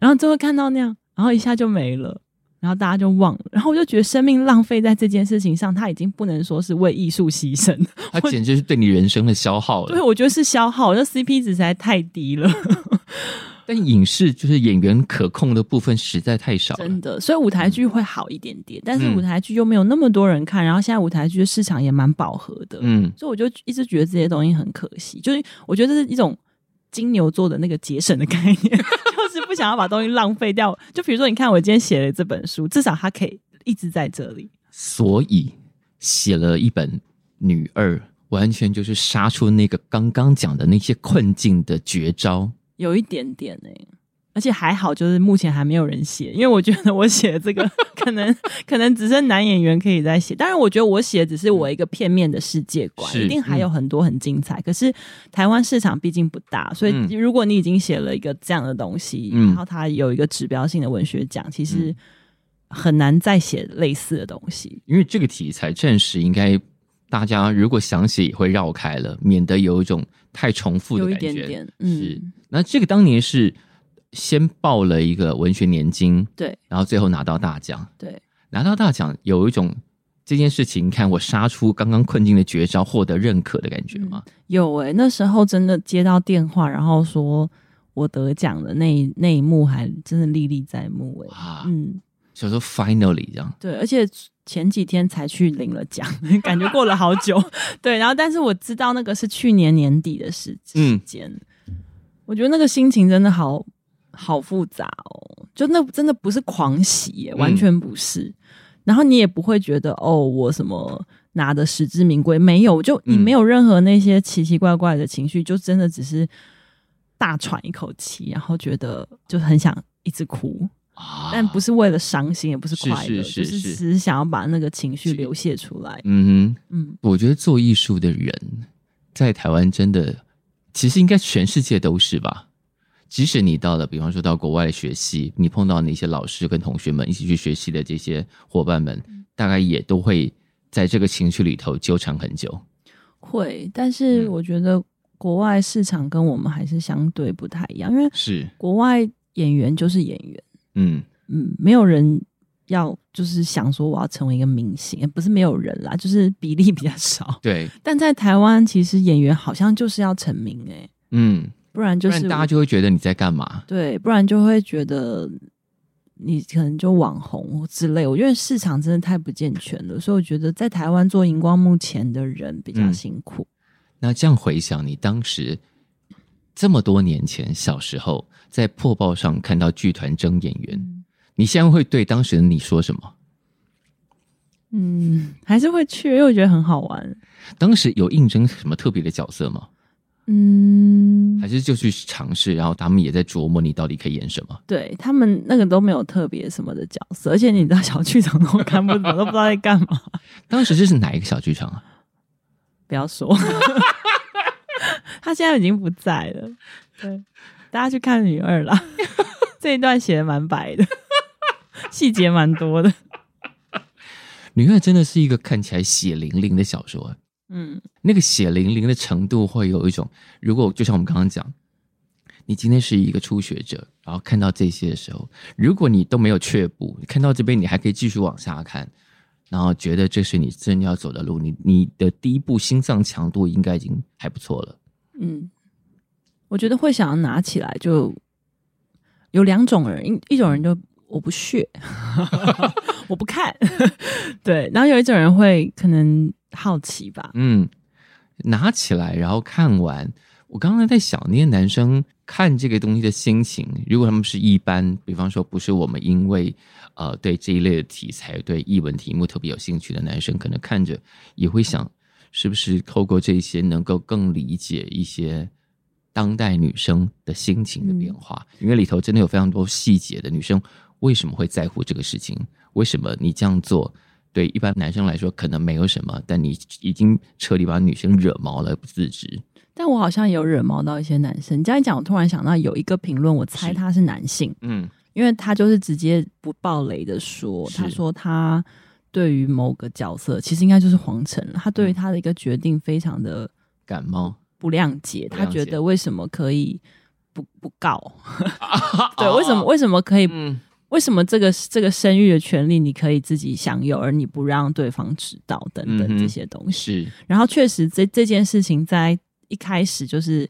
然后就会看到那样，然后一下就没了。然后大家就忘了，然后我就觉得生命浪费在这件事情上，他已经不能说是为艺术牺牲，他简直是对你人生的消耗了。对，我觉得是消耗，这 CP 值实在太低了。但影视就是演员可控的部分实在太少了，真的。所以舞台剧会好一点点，但是舞台剧又没有那么多人看，然后现在舞台剧的市场也蛮饱和的，嗯，所以我就一直觉得这些东西很可惜。就是我觉得这是一种金牛座的那个节省的概念。就是不想要把东西浪费掉，就比如说，你看我今天写了这本书，至少它可以一直在这里。所以写了一本《女二》，完全就是杀出那个刚刚讲的那些困境的绝招，有一点点哎、欸。而且还好，就是目前还没有人写，因为我觉得我写这个 *laughs* 可能可能只剩男演员可以再写。当然，我觉得我写只是我一个片面的世界观，是一定还有很多很精彩。嗯、可是台湾市场毕竟不大，所以如果你已经写了一个这样的东西，嗯、然后它有一个指标性的文学奖，其实很难再写类似的东西。因为这个题材暂时应该大家如果想写也会绕开了，免得有一种太重复的感觉。有一点点，嗯、是。那这个当年是。先报了一个文学年金，对，然后最后拿到大奖，对，拿到大奖有一种这件事情，看我杀出刚刚困境的绝招，获得认可的感觉吗？嗯、有诶、欸，那时候真的接到电话，然后说我得奖的那一那一幕，还真的历历在目诶、欸。啊，嗯，所以说 finally 这样，对，而且前几天才去领了奖，*laughs* 感觉过了好久，*laughs* 对，然后但是我知道那个是去年年底的时时间，嗯、我觉得那个心情真的好。好复杂哦，就那真的不是狂喜耶，完全不是。嗯、然后你也不会觉得哦，我什么拿的实至名归，没有，就你没有任何那些奇奇怪怪的情绪，嗯、就真的只是大喘一口气，然后觉得就很想一直哭，啊、但不是为了伤心，也不是快乐，是是是是就是只是想要把那个情绪流泻出来。嗯哼，嗯，我觉得做艺术的人在台湾真的，其实应该全世界都是吧。即使你到了，比方说到国外学习，你碰到那些老师跟同学们一起去学习的这些伙伴们，大概也都会在这个情绪里头纠缠很久。会，但是我觉得国外市场跟我们还是相对不太一样，因为是。国外演员就是演员，嗯。嗯，没有人要就是想说我要成为一个明星，不是没有人啦，就是比例比较少。对，但在台湾，其实演员好像就是要成名哎、欸，嗯，不然就是大家就会觉得你在干嘛？对，不然就会觉得。你可能就网红之类，我觉得市场真的太不健全了，所以我觉得在台湾做荧光幕前的人比较辛苦。嗯、那这样回想，你当时这么多年前小时候在破报上看到剧团争演员，嗯、你现在会对当时的你说什么？嗯，还是会去，因为我觉得很好玩。当时有应征什么特别的角色吗？嗯，还是就去尝试，然后他们也在琢磨你到底可以演什么。对，他们那个都没有特别什么的角色，而且你知道小剧场都看不懂，都不知道在干嘛。当时这是哪一个小剧场啊？不要说，*laughs* 他现在已经不在了。对，大家去看女二啦，*laughs* 这一段写的蛮白的，*laughs* 细节蛮多的。女二真的是一个看起来血淋淋的小说。嗯，那个血淋淋的程度会有一种，如果就像我们刚刚讲，你今天是一个初学者，然后看到这些的时候，如果你都没有却步，你看到这边你还可以继续往下看，然后觉得这是你真要走的路，你你的第一步心脏强度应该已经还不错了。嗯，我觉得会想要拿起来，就有两种人，一一种人就我不屑，*laughs* 我不看，*laughs* 对，然后有一种人会可能。好奇吧，嗯，拿起来然后看完。我刚才在想，那些男生看这个东西的心情，如果他们是一般，比方说不是我们因为呃对这一类的题材、对译文题目特别有兴趣的男生，可能看着也会想，是不是透过这些能够更理解一些当代女生的心情的变化？嗯，因为里头真的有非常多细节的女生为什么会在乎这个事情？为什么你这样做？对一般男生来说，可能没有什么，但你已经彻底把女生惹毛了，不自知。但我好像有惹毛到一些男生。你这样一讲，我突然想到有一个评论，我猜他是男性，嗯，因为他就是直接不爆雷的说，他说他对于某个角色，其实应该就是黄晨，他对于他的一个决定非常的感冒，不谅解，他觉得为什么可以不不告？*laughs* 对，为什么为什么可以？嗯为什么这个这个生育的权利你可以自己享有，而你不让对方知道等等这些东西？嗯、是。然后确实这这件事情在一开始就是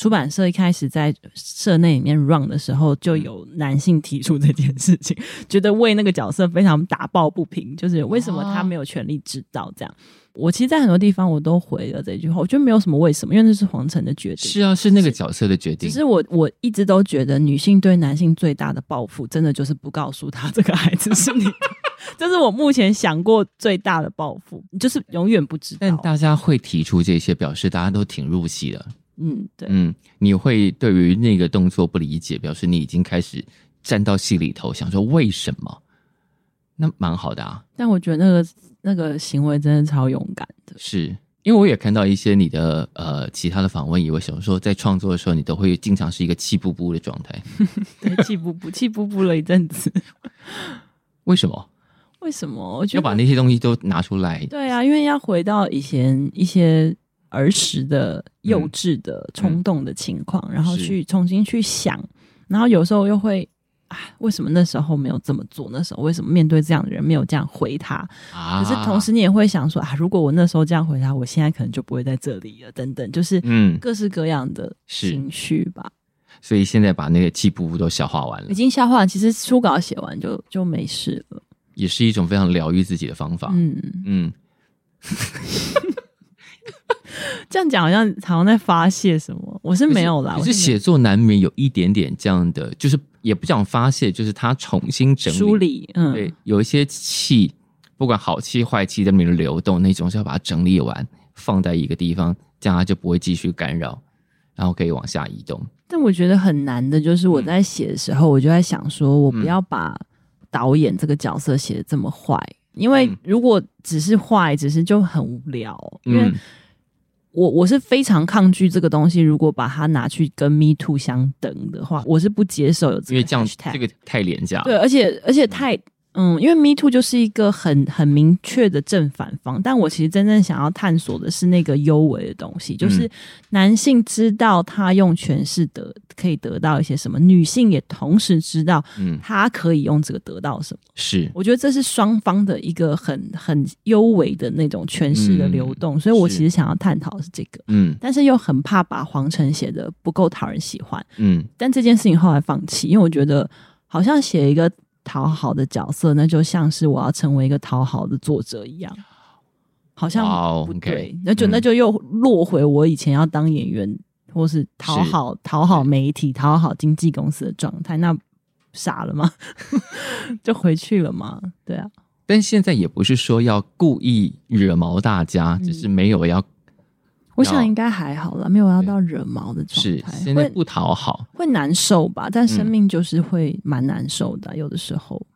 出版社一开始在社内里面 run 的时候，就有男性提出这件事情，*laughs* 觉得为那个角色非常打抱不平，就是为什么他没有权利知道这样。我其实，在很多地方我都回了这句话，我觉得没有什么为什么，因为那是皇城的决定。是啊，是那个角色的决定。只是我我一直都觉得，女性对男性最大的报复，真的就是不告诉他这个孩子是你的。*laughs* 这是我目前想过最大的报复，就是永远不知道。但大家会提出这些，表示大家都挺入戏的。嗯，对，嗯，你会对于那个动作不理解，表示你已经开始站到戏里头，想说为什么？那蛮好的啊。但我觉得那个。那个行为真的超勇敢的，是因为我也看到一些你的呃其他的访问，以为小时候在创作的时候，你都会经常是一个气不不的状态，*laughs* 对，气不不，*laughs* 气不不了一阵子。为什么？为什么？我觉得要把那些东西都拿出来。对啊，因为要回到以前一些儿时的幼稚的冲动的情况，嗯、然后去重新去想，然后有时候又会。啊，为什么那时候没有这么做？那时候为什么面对这样的人没有这样回他？啊、可是同时你也会想说啊，如果我那时候这样回他，我现在可能就不会在这里了。等等，就是嗯，各式各样的情绪吧。所以现在把那个气噗噗都消化完了，已经消化完。其实初稿写完就就没事了，也是一种非常疗愈自己的方法。嗯嗯。嗯 *laughs* 这样讲好像好像在发泄什么，我是没有啦。可是写作难免有一点点这样的，就是也不讲发泄，就是他重新整理梳理。嗯，对，有一些气，不管好气坏气在里面流动，那种是要把它整理完，放在一个地方，这样它就不会继续干扰，然后可以往下移动。但我觉得很难的就是我在写的时候，我就在想说，我不要把导演这个角色写的这么坏，因为如果只是坏，只是就很无聊，因为。我我是非常抗拒这个东西，如果把它拿去跟 Me Too 相等的话，我是不接受有这个。因为这样这个太廉价。对，而且而且太嗯，因为 Me Too 就是一个很很明确的正反方，但我其实真正想要探索的是那个幽微的东西，就是男性知道他用权势得可以得到一些什么，女性也同时知道，嗯，他可以用这个得到什么。是，我觉得这是双方的一个很很幽微的那种权势的流动，嗯，所以我其实想要探讨的是这个，嗯，但是又很怕把黄晨写的不够讨人喜欢，嗯，但这件事情后来放弃，因为我觉得好像写一个。讨好的角色，那就像是我要成为一个讨好的作者一样，好像不对。那就那就又落回我以前要当演员，或是讨好讨好媒体、讨好经纪公司的状态，那傻了吗？*laughs* 就回去了吗？对啊。但现在也不是说要故意惹毛大家，只是没有要。我想应该还好了，没有要到惹毛的状态。是现在不讨好会，会难受吧？但生命就是会蛮难受的，嗯，有的时候。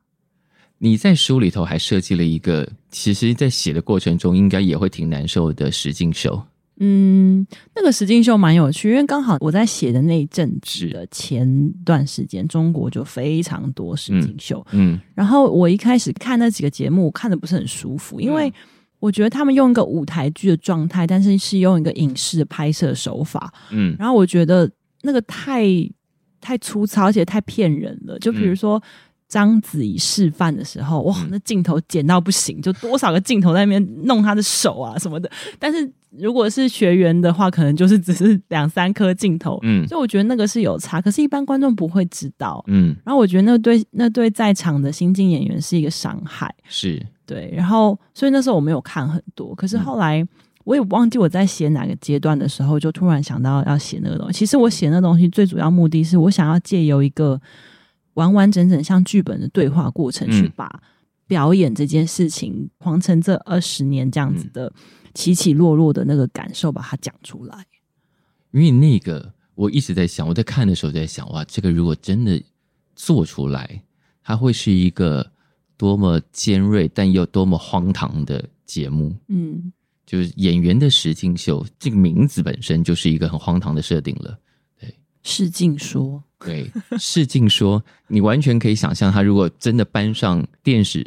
你在书里头还设计了一个，其实，在写的过程中应该也会挺难受的实境秀。嗯，那个实境秀蛮有趣，因为刚好我在写的那一阵子的前段时间，中国就非常多实境秀。嗯，然后我一开始看那几个节目，看的不是很舒服，因为。我觉得他们用一个舞台剧的状态，但是是用一个影视的拍摄手法，嗯，然后我觉得那个太太粗糙，而且太骗人了。就比如说章子怡示范的时候，哇，那镜头剪到不行，就多少个镜头在那边弄他的手啊什么的。但是如果是学员的话，可能就是只是两三颗镜头，嗯，所以我觉得那个是有差，可是一般观众不会知道，嗯。然后我觉得那对那对在场的新晋演员是一个伤害，是。对，然后所以那时候我没有看很多，可是后来我也忘记我在写哪个阶段的时候，就突然想到要写那个东西。其实我写那个东西最主要目的是我想要借由一个完完整整像剧本的对话过程，去把表演这件事情，黄晨这二十年这样子的起起落落的那个感受，把它讲出来。因为那个我一直在想，我在看的时候在想，哇，这个如果真的做出来，它会是一个。多么尖锐，但又多么荒唐的节目，嗯，就是演员的实境秀，这个名字本身就是一个很荒唐的设定了。对，实境说，对，试镜说，你完全可以想象，他如果真的搬上电视，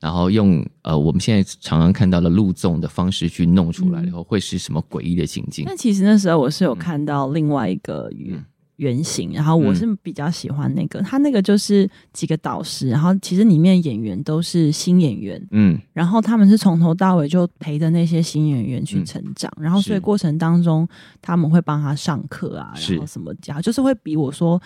然后用呃我们现在常常看到的录综的方式去弄出来，然后会是什么诡异的情境？那其实那时候我是有看到另外一个语。嗯原型，然后我是比较喜欢那个，嗯、他那个就是几个导师，然后其实里面演员都是新演员，嗯，然后他们是从头到尾就陪着那些新演员去成长，嗯、然后所以过程当中他们会帮他上课啊，然后什么讲，就是会比我说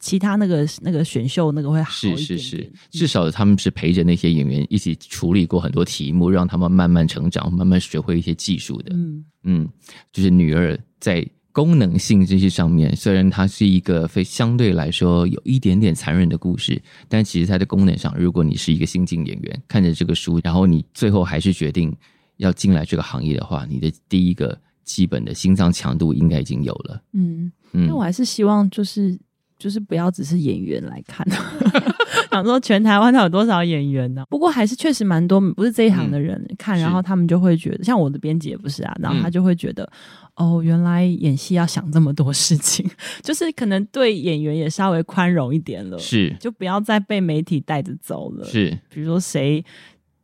其他那个那个选秀那个会好是是是，至少他们是陪着那些演员一起处理过很多题目，让他们慢慢成长，慢慢学会一些技术的，嗯。嗯，就是女儿在。功能性这些上面，虽然它是一个非相对来说有一点点残忍的故事，但其实它的功能上，如果你是一个新进演员，看着这个书，然后你最后还是决定要进来这个行业的话，你的第一个基本的心脏强度应该已经有了。嗯嗯，那我还是希望就是就是不要只是演员来看。*laughs* 想说全台湾他有多少演员呢？不过还是确实蛮多，不是这一行的人看，嗯、然后他们就会觉得，像我的编辑也不是啊，然后他就会觉得，嗯、哦，原来演戏要想这么多事情，*laughs* 就是可能对演员也稍微宽容一点了，是，就不要再被媒体带着走了，是，比如说谁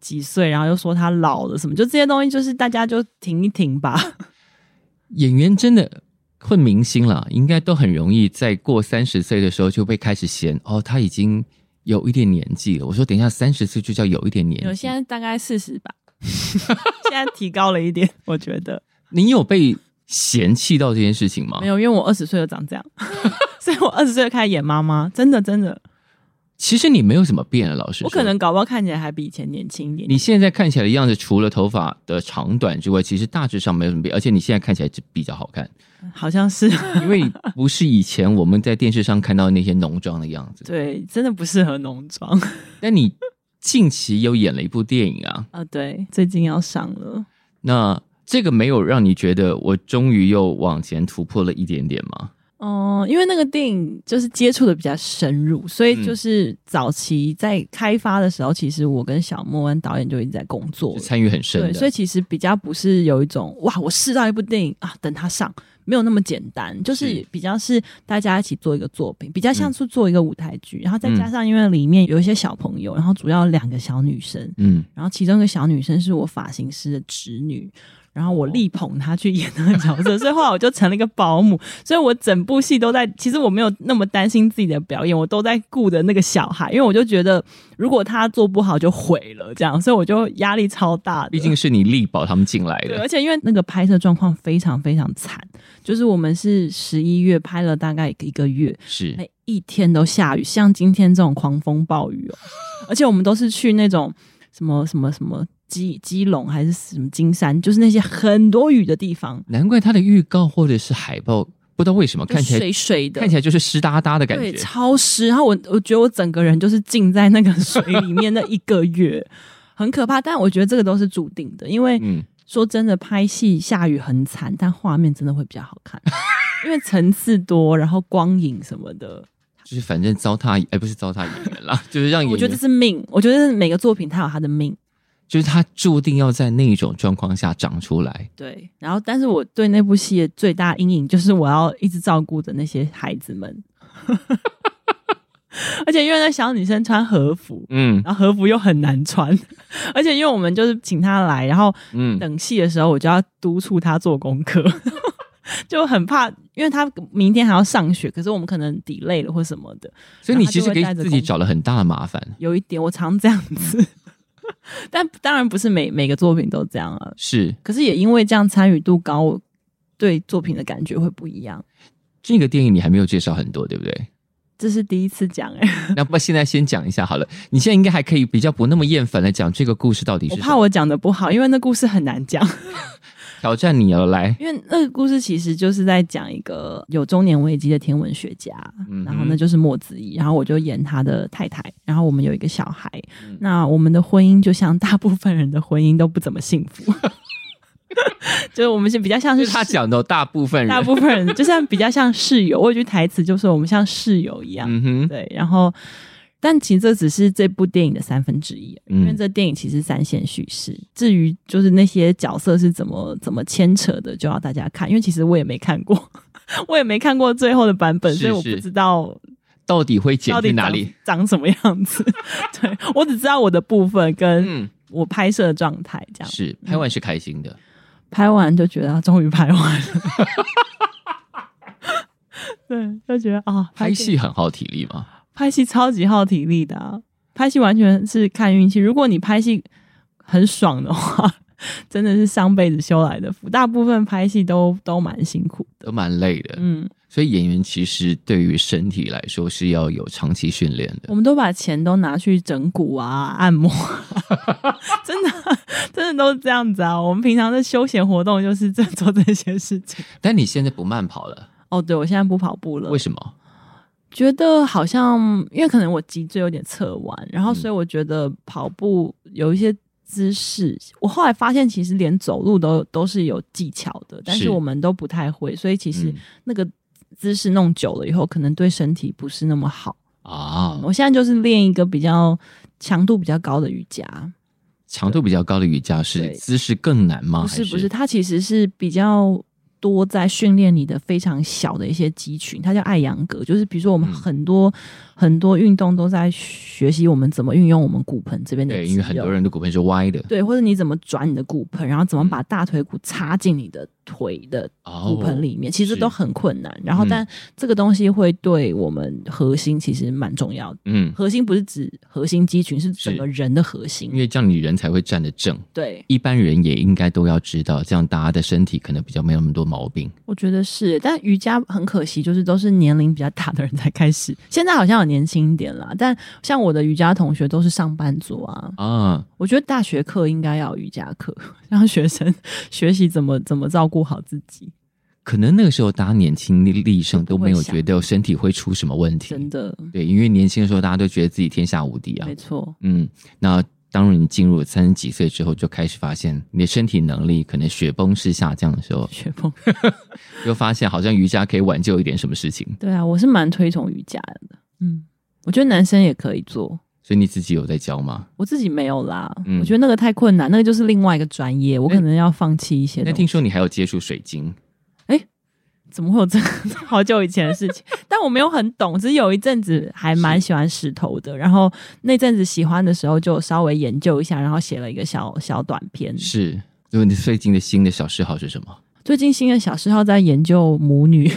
几岁，然后又说他老了什么，就这些东西，就是大家就停一停吧。*laughs* 演员真的混明星了，应该都很容易在过三十岁的时候就被开始嫌哦，他已经。有一点年纪了，我说等一下三十岁就叫有一点年纪。我现在大概四十吧，*laughs* 现在提高了一点，*laughs* 我觉得。你有被嫌弃到这件事情吗？没有，因为我二十岁就长这样，*laughs* 所以我二十岁就开始演妈妈，真的真的。其实你没有什么变了，老师。我可能搞不好看起来还比以前年轻一点。你现在看起来的样子，除了头发的长短之外，其实大致上没有什么变，而且你现在看起来就比较好看。好像是，*laughs* 因为不是以前我们在电视上看到那些浓妆的样子。对，真的不适合浓妆。*laughs* 但你近期又演了一部电影啊？啊，对，最近要上了。那这个没有让你觉得我终于又往前突破了一点点吗？哦、嗯，因为那个电影就是接触的比较深入，所以就是早期在开发的时候，嗯、其实我跟小莫跟导演就一直在工作，参与很深。对，所以其实比较不是有一种哇，我试到一部电影啊，等它上。没有那么简单，就是比较是大家一起做一个作品，比较像是做一个舞台剧，嗯、然后再加上因为里面有一些小朋友，然后主要两个小女生，嗯，然后其中一个小女生是我发型师的侄女。然后我力捧他去演那个角色，*laughs* 所以后来我就成了一个保姆，所以我整部戏都在。其实我没有那么担心自己的表演，我都在顾着那个小孩，因为我就觉得如果他做不好就毁了，这样，所以我就压力超大的。毕竟是你力保他们进来的，而且因为那个拍摄状况非常非常惨，就是我们是十一月拍了大概一个月，是每一天都下雨，像今天这种狂风暴雨哦，而且我们都是去那种什么什么什么。基基隆还是什么金山，就是那些很多雨的地方。难怪它的预告或者是海报，不知道为什么看起来水水的，看起来就是湿哒哒的感觉，对，超湿。然后我我觉得我整个人就是浸在那个水里面那一个月，*laughs* 很可怕。但我觉得这个都是注定的，因为、嗯、说真的，拍戏下雨很惨，但画面真的会比较好看，*laughs* 因为层次多，然后光影什么的，就是反正糟蹋，哎，不是糟蹋演员啦，*laughs* 就是让演员。我觉得这是命，我觉得每个作品它有它的命。就是他注定要在那种状况下长出来。对，然后，但是我对那部戏的最大阴影就是我要一直照顾着那些孩子们，*laughs* 而且因为那小女生穿和服，嗯，然后和服又很难穿，而且因为我们就是请她来，然后嗯，等戏的时候我就要督促她做功课，*laughs* 就很怕，因为她明天还要上学，可是我们可能 delay 了或什么的，所以你其实给自己找了很大的麻烦。有一点，我常这样子。*laughs* 但当然不是每每个作品都这样啊，是。可是也因为这样参与度高，对作品的感觉会不一样。这个电影你还没有介绍很多，对不对？这是第一次讲哎、欸。*laughs* 那不现在先讲一下好了。你现在应该还可以比较不那么厌烦的讲这个故事到底是什么？我怕我讲的不好，因为那故事很难讲。*laughs* 挑战你了，来。因为那个故事其实就是在讲一个有中年危机的天文学家，嗯、然后那就是莫子仪，然后我就演他的太太，然后我们有一个小孩。嗯、那我们的婚姻就像大部分人的婚姻都不怎么幸福，*laughs* 就是我们是比较像是，他讲的大部分人，大部分人就像比较像室友。我有句台词就是我们像室友一样，嗯、对，然后。但其实这只是这部电影的三分之一，因为这电影其实三线叙事。嗯、至于就是那些角色是怎么怎么牵扯的，就要大家看。因为其实我也没看过，*laughs* 我也没看过最后的版本，是是所以我不知道到底会剪去哪里，长，长什么样子。*laughs* 对，我只知道我的部分跟我拍摄的状态这样。是拍完是开心的，拍完就觉得终于拍完了。*laughs* 对，就觉得啊，哦、拍戏很耗体力吗？拍戏超级耗体力的啊，拍戏完全是看运气。如果你拍戏很爽的话，真的是上辈子修来的福。大部分拍戏都都蛮辛苦的，都蛮累的。嗯，所以演员其实对于身体来说是要有长期训练的。我们都把钱都拿去整骨啊、按摩，*laughs* 真的真的都是这样子啊。我们平常的休闲活动就是在做这些事情。但你现在不慢跑了？哦，对，我现在不跑步了。为什么？觉得好像，因为可能我脊椎有点侧弯，然后所以我觉得跑步有一些姿势，嗯、我后来发现其实连走路都都是有技巧的，但是我们都不太会，所以其实那个姿势弄久了以后，可能对身体不是那么好啊、嗯。我现在就是练一个比较强度比较高的瑜伽，强度比较高的瑜伽是姿势更难吗？不是不是，它其实是比较。多在训练你的非常小的一些肌群，它叫艾扬格，就是比如说我们很多、嗯、很多运动都在学习我们怎么运用我们骨盆这边的。对，因为很多人的骨盆是歪的。对，或者你怎么转你的骨盆，然后怎么把大腿骨插进你的腿的骨盆里面，哦、其实都很困难。然后，但这个东西会对我们核心其实蛮重要的。嗯，核心不是指核心肌群，是整个人的核心。因为这样你人才会站得正。对，一般人也应该都要知道，这样大家的身体可能比较没有那么多毛病，我觉得是，但瑜伽很可惜，就是都是年龄比较大的人才开始。现在好像有年轻一点啦，但像我的瑜伽同学都是上班族啊。啊，我觉得大学课应该要瑜伽课，*laughs* 让学生 *laughs* 学习怎么怎么照顾好自己。可能那个时候大家年轻力盛，都没有觉得身体会出什么问题。真的，对，因为年轻的时候大家都觉得自己天下无敌啊。没错，嗯，那。当你进入三十几岁之后，就开始发现你的身体能力可能雪崩式下降的时候，雪崩，*laughs* 又发现好像瑜伽可以挽救一点什么事情。对啊，我是蛮推崇瑜伽的。嗯，我觉得男生也可以做。所以你自己有在教吗？我自己没有啦。嗯，我觉得那个太困难，那个就是另外一个专业，我可能要放弃一些。那听说你还有接触水晶？诶，怎么会有这个 *laughs* 好久以前的事情？*laughs* 但我没有很懂，只是有一阵子还蛮喜欢石头的。然后那阵子喜欢的时候，就稍微研究一下，然后写了一个小小短篇。是，因为你最近的新的小嗜好是什么？最近新的小嗜好在研究母女。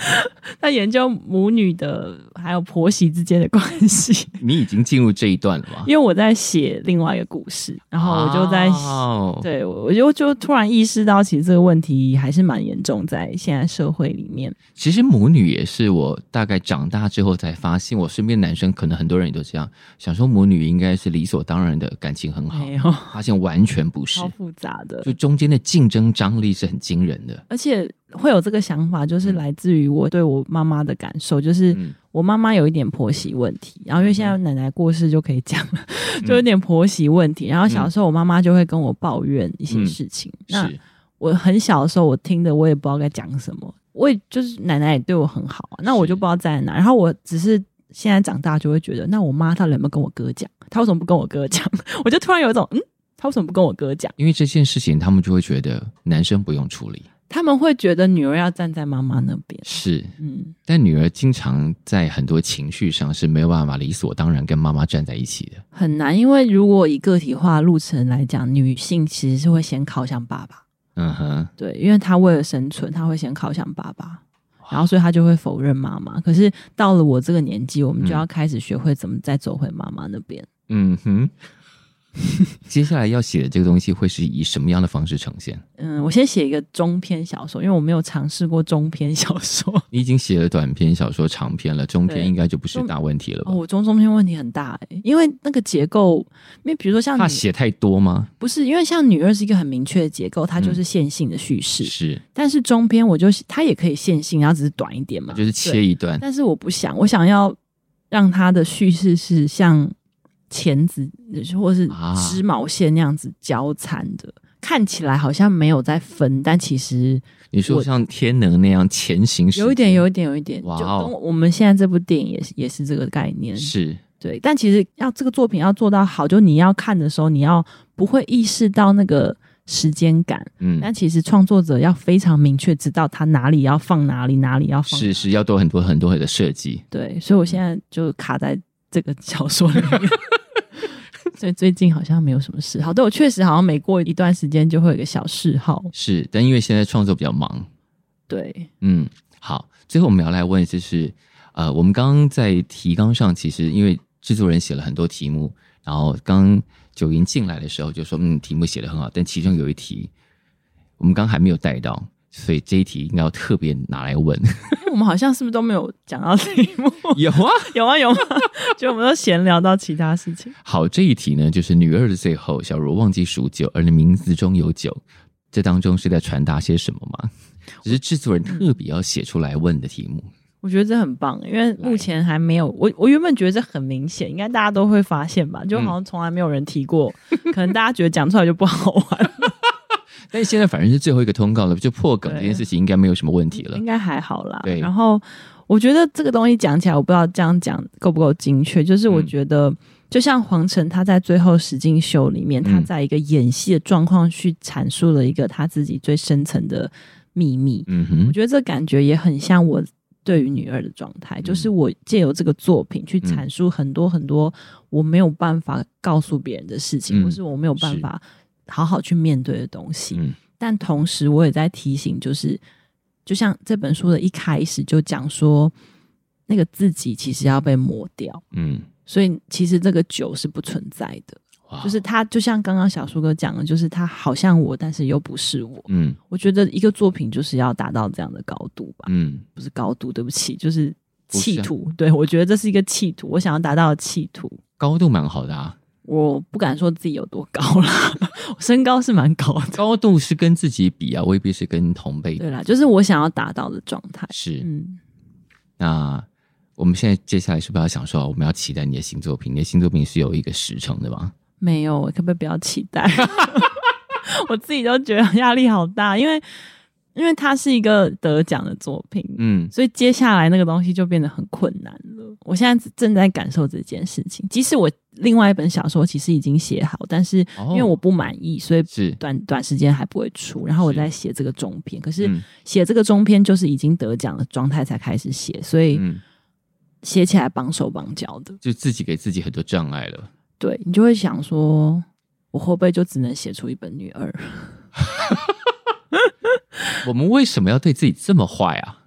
*laughs* 在研究母女的还有婆媳之间的关系。*laughs* 你已经进入这一段了吗？因为我在写另外一个故事，然后我就在、哦、对，我就就突然意识到，其实这个问题还是蛮严重，在现在社会里面。其实母女也是我大概长大之后才发现，我身边男生可能很多人也都这样想说，母女应该是理所当然的感情很好，没有发现完全不是，超复杂的，就中间的竞争张力是很惊人的，而且。会有这个想法，就是来自于我对我妈妈的感受，就是我妈妈有一点婆媳问题。然后因为现在奶奶过世就可以讲了，就有点婆媳问题。然后小时候我妈妈就会跟我抱怨一些事情。那我很小的时候，我听的我也不知道该讲什么。我也就是奶奶也对我很好，啊那我就不知道在哪。然后我只是现在长大就会觉得，那我妈她有没有跟我哥讲？她为什么不跟我哥讲？*laughs* 我就突然有一种，嗯，她为什么不跟我哥讲？因为这件事情，他们就会觉得男生不用处理。他们会觉得女儿要站在妈妈那边，是，嗯，但女儿经常在很多情绪上是没有办法理所当然跟妈妈站在一起的，很难。因为如果以个体化路程来讲，女性其实是会先靠向爸爸，嗯哼，对，因为她为了生存，她会先靠向爸爸，然后所以她就会否认妈妈。可是到了我这个年纪，我们就要开始学会怎么再走回妈妈那边，嗯哼。*laughs* 接下来要写的这个东西会是以什么样的方式呈现？嗯，我先写一个中篇小说，因为我没有尝试过中篇小说。*laughs* 你已经写了短篇小说、长篇了，中篇应该就不是大问题了吧？哦，我中中篇问题很大哎，因为那个结构，因为比如说像怕写太多吗？不是，因为像女二是一个很明确的结构，它就是线性的叙事。嗯、是，但是中篇我就它也可以线性，然后只是短一点嘛，就是切一段。但是我不想，我想要让它的叙事是像。钳子，或是织毛线那样子交缠的，啊，看起来好像没有在分，但其实你说像天能那样前行，有一点，有一点，有一点，哇，就跟我们现在这部电影也是也是这个概念，是。对。但其实要这个作品要做到好，就你要看的时候，你要不会意识到那个时间感，嗯，但其实创作者要非常明确知道他哪里要放哪里，哪里要放是是要多很多很多的设计，对。所以我现在就卡在这个小说里面。*laughs* 所以最近好像没有什么嗜好，但我确实好像每过一段时间就会有一个小嗜好。是，但因为现在创作比较忙，对，嗯，好。最后我们要来问，就是呃，我们刚刚在提纲上，其实因为制作人写了很多题目，然后刚九云进来的时候就说，嗯，题目写的很好，但其中有一题我们刚刚还没有带到。所以这一题应该要特别拿来问。*laughs* 我们好像是不是都没有讲到题目？*laughs* 有啊，有啊，有啊，*laughs* 就我们都闲聊到其他事情。好，这一题呢，就是女二的最后，小茹忘记数九，而你名字中有九，这当中是在传达些什么吗？只是制作人特别要写出来问的题目。我觉得这很棒，因为目前还没有。我我原本觉得这很明显，应该大家都会发现吧？就好像从来没有人提过，嗯、可能大家觉得讲出来就不好玩。但是现在反正是最后一个通告了，就破梗这件事情应该没有什么问题了，应该还好啦。对，然后我觉得这个东西讲起来，我不知道这样讲够不够精确。就是我觉得，就像黄晨他在最后实境秀里面，他在一个演戏的状况去阐述了一个他自己最深层的秘密。嗯哼，我觉得这感觉也很像我对于女儿的状态，就是我借由这个作品去阐述很多很多我没有办法告诉别人的事情，或是我没有办法。好好去面对的东西，嗯，但同时我也在提醒，就是就像这本书的一开始就讲说，那个自己其实要被磨掉，嗯，所以其实这个酒是不存在的，就是他就像刚刚小树哥讲的，就是他好像我，但是又不是我，嗯，我觉得一个作品就是要达到这样的高度吧，嗯，不是高度，对不起，就是企图，对，我觉得这是一个企图，我想要达到的企图，高度蛮好的啊。我不敢说自己有多高了，我身高是蛮高的，高度是跟自己比啊，未必是跟同辈。对啦，就是我想要达到的状态。是，嗯。那我们现在接下来是不是要想说，我们要期待你的新作品？你的新作品是有一个时程的吗？没有，可不可以不要期待？*laughs* 我自己都觉得压力好大，因为。因为它是一个得奖的作品，嗯，所以接下来那个东西就变得很困难了。我现在正在感受这件事情。即使我另外一本小说其实已经写好，但是因为我不满意，所以短短时间还不会出。然后我在写这个中篇，可是写这个中篇就是已经得奖的状态才开始写，所以写起来绑手绑脚的，就自己给自己很多障碍了。对，你就会想说，我会不会就只能写出一本女二？*laughs* 我们为什么要对自己这么坏啊？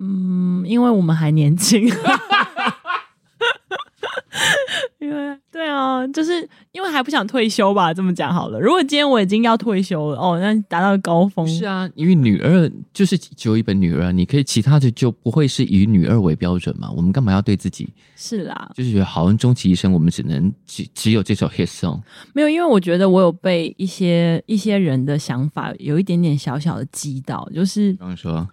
嗯，因为我们还年轻。*laughs* 因为对啊，就是因为还不想退休吧，这么讲好了。如果今天我已经要退休了，哦，那达到高峰。是啊，因为女二就是只有一本女二，你可以其他的就不会是以女二为标准嘛。我们干嘛要对自己？是啦，就是觉得好像终其一生，我们只能只只有这首 hit song。没有，因为我觉得我有被一些一些人的想法有一点点小小的击倒，就是比方说，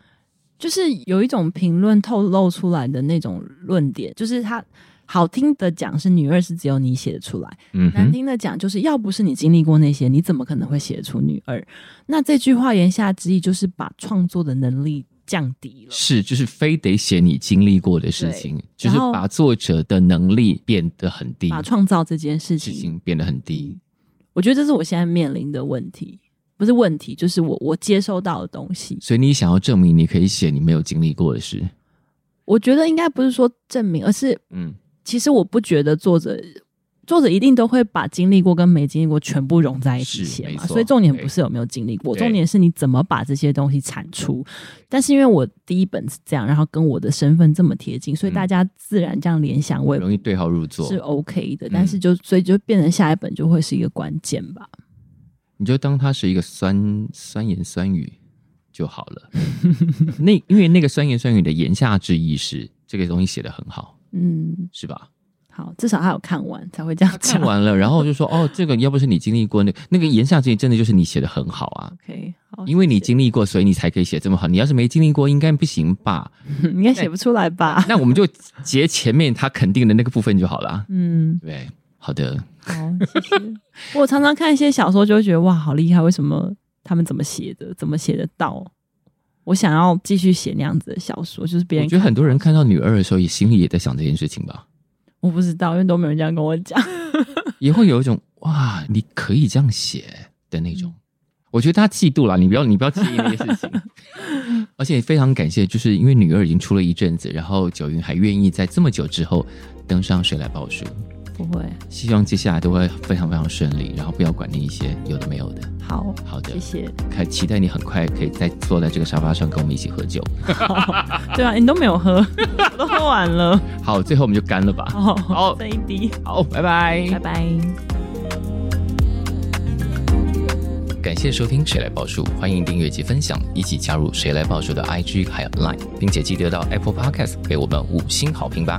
就是有一种评论透露出来的那种论点，就是他。好听的讲是女二是只有你写得出来，嗯，难听的讲就是要不是你经历过那些，你怎么可能会写出女二？那这句话言下之意就是把创作的能力降低了，是就是非得写你经历过的事情，就是把作者的能力变得很低，把创造这件事情，事情变得很低。我觉得这是我现在面临的问题，不是问题，就是我我接收到的东西。所以你想要证明你可以写你没有经历过的事？我觉得应该不是说证明，而是嗯。其实我不觉得作者作者一定都会把经历过跟没经历过全部融在一起写嘛，所以重点不是有没有经历过，重点是你怎么把这些东西产出。但是因为我第一本是这样，然后跟我的身份这么贴近，所以大家自然这样联想，我也容易对号入座，是 OK 的。但是就所以就变成下一本就会是一个关键吧。你就当它是一个酸酸言酸语就好了。*laughs* 那因为那个酸言酸语的言下之意是这个东西写得很好。嗯，是吧？好，至少他有看完才会这样讲。看完了，然后就说：“ *laughs* 哦，这个要不是你经历过那个、那个言下之意，真的就是你写的很好啊。” OK，好，因为你经历过，所以你才可以写这么好。你要是没经历过，应该不行吧？*laughs* 应该写不出来吧？那我们就截前面他肯定的那个部分就好了。嗯，对，好的，好，谢谢。我常常看一些小说，就会觉得哇，好厉害！为什么他们怎么写的？怎么写得到？我想要继续写那样子的小说，就是别人。我觉得很多人看到女二的时候，也心里也在想这件事情吧。我不知道，因为都没有人这样跟我讲。*laughs* 也会有一种哇，你可以这样写的那种。嗯、我觉得他嫉妒了，你不要，你不要介意那些事情。*laughs* 而且非常感谢，就是因为女二已经出了一阵子，然后九云还愿意在这么久之后登上谁来报树。不会，希望接下来都会非常非常顺利，然后不要管那一些有的没有的。好好的，谢谢。开期待你很快可以再坐在这个沙发上跟我们一起喝酒。对啊，你都没有喝，*laughs* 我都喝完了。好，最后我们就干了吧。好，好，这一滴。好，拜拜，拜拜。感谢收听《谁来报数》，欢迎订阅及分享，一起加入《谁来报数》的 IG 还有 Line，并且记得到 Apple Podcast 给我们五星好评吧。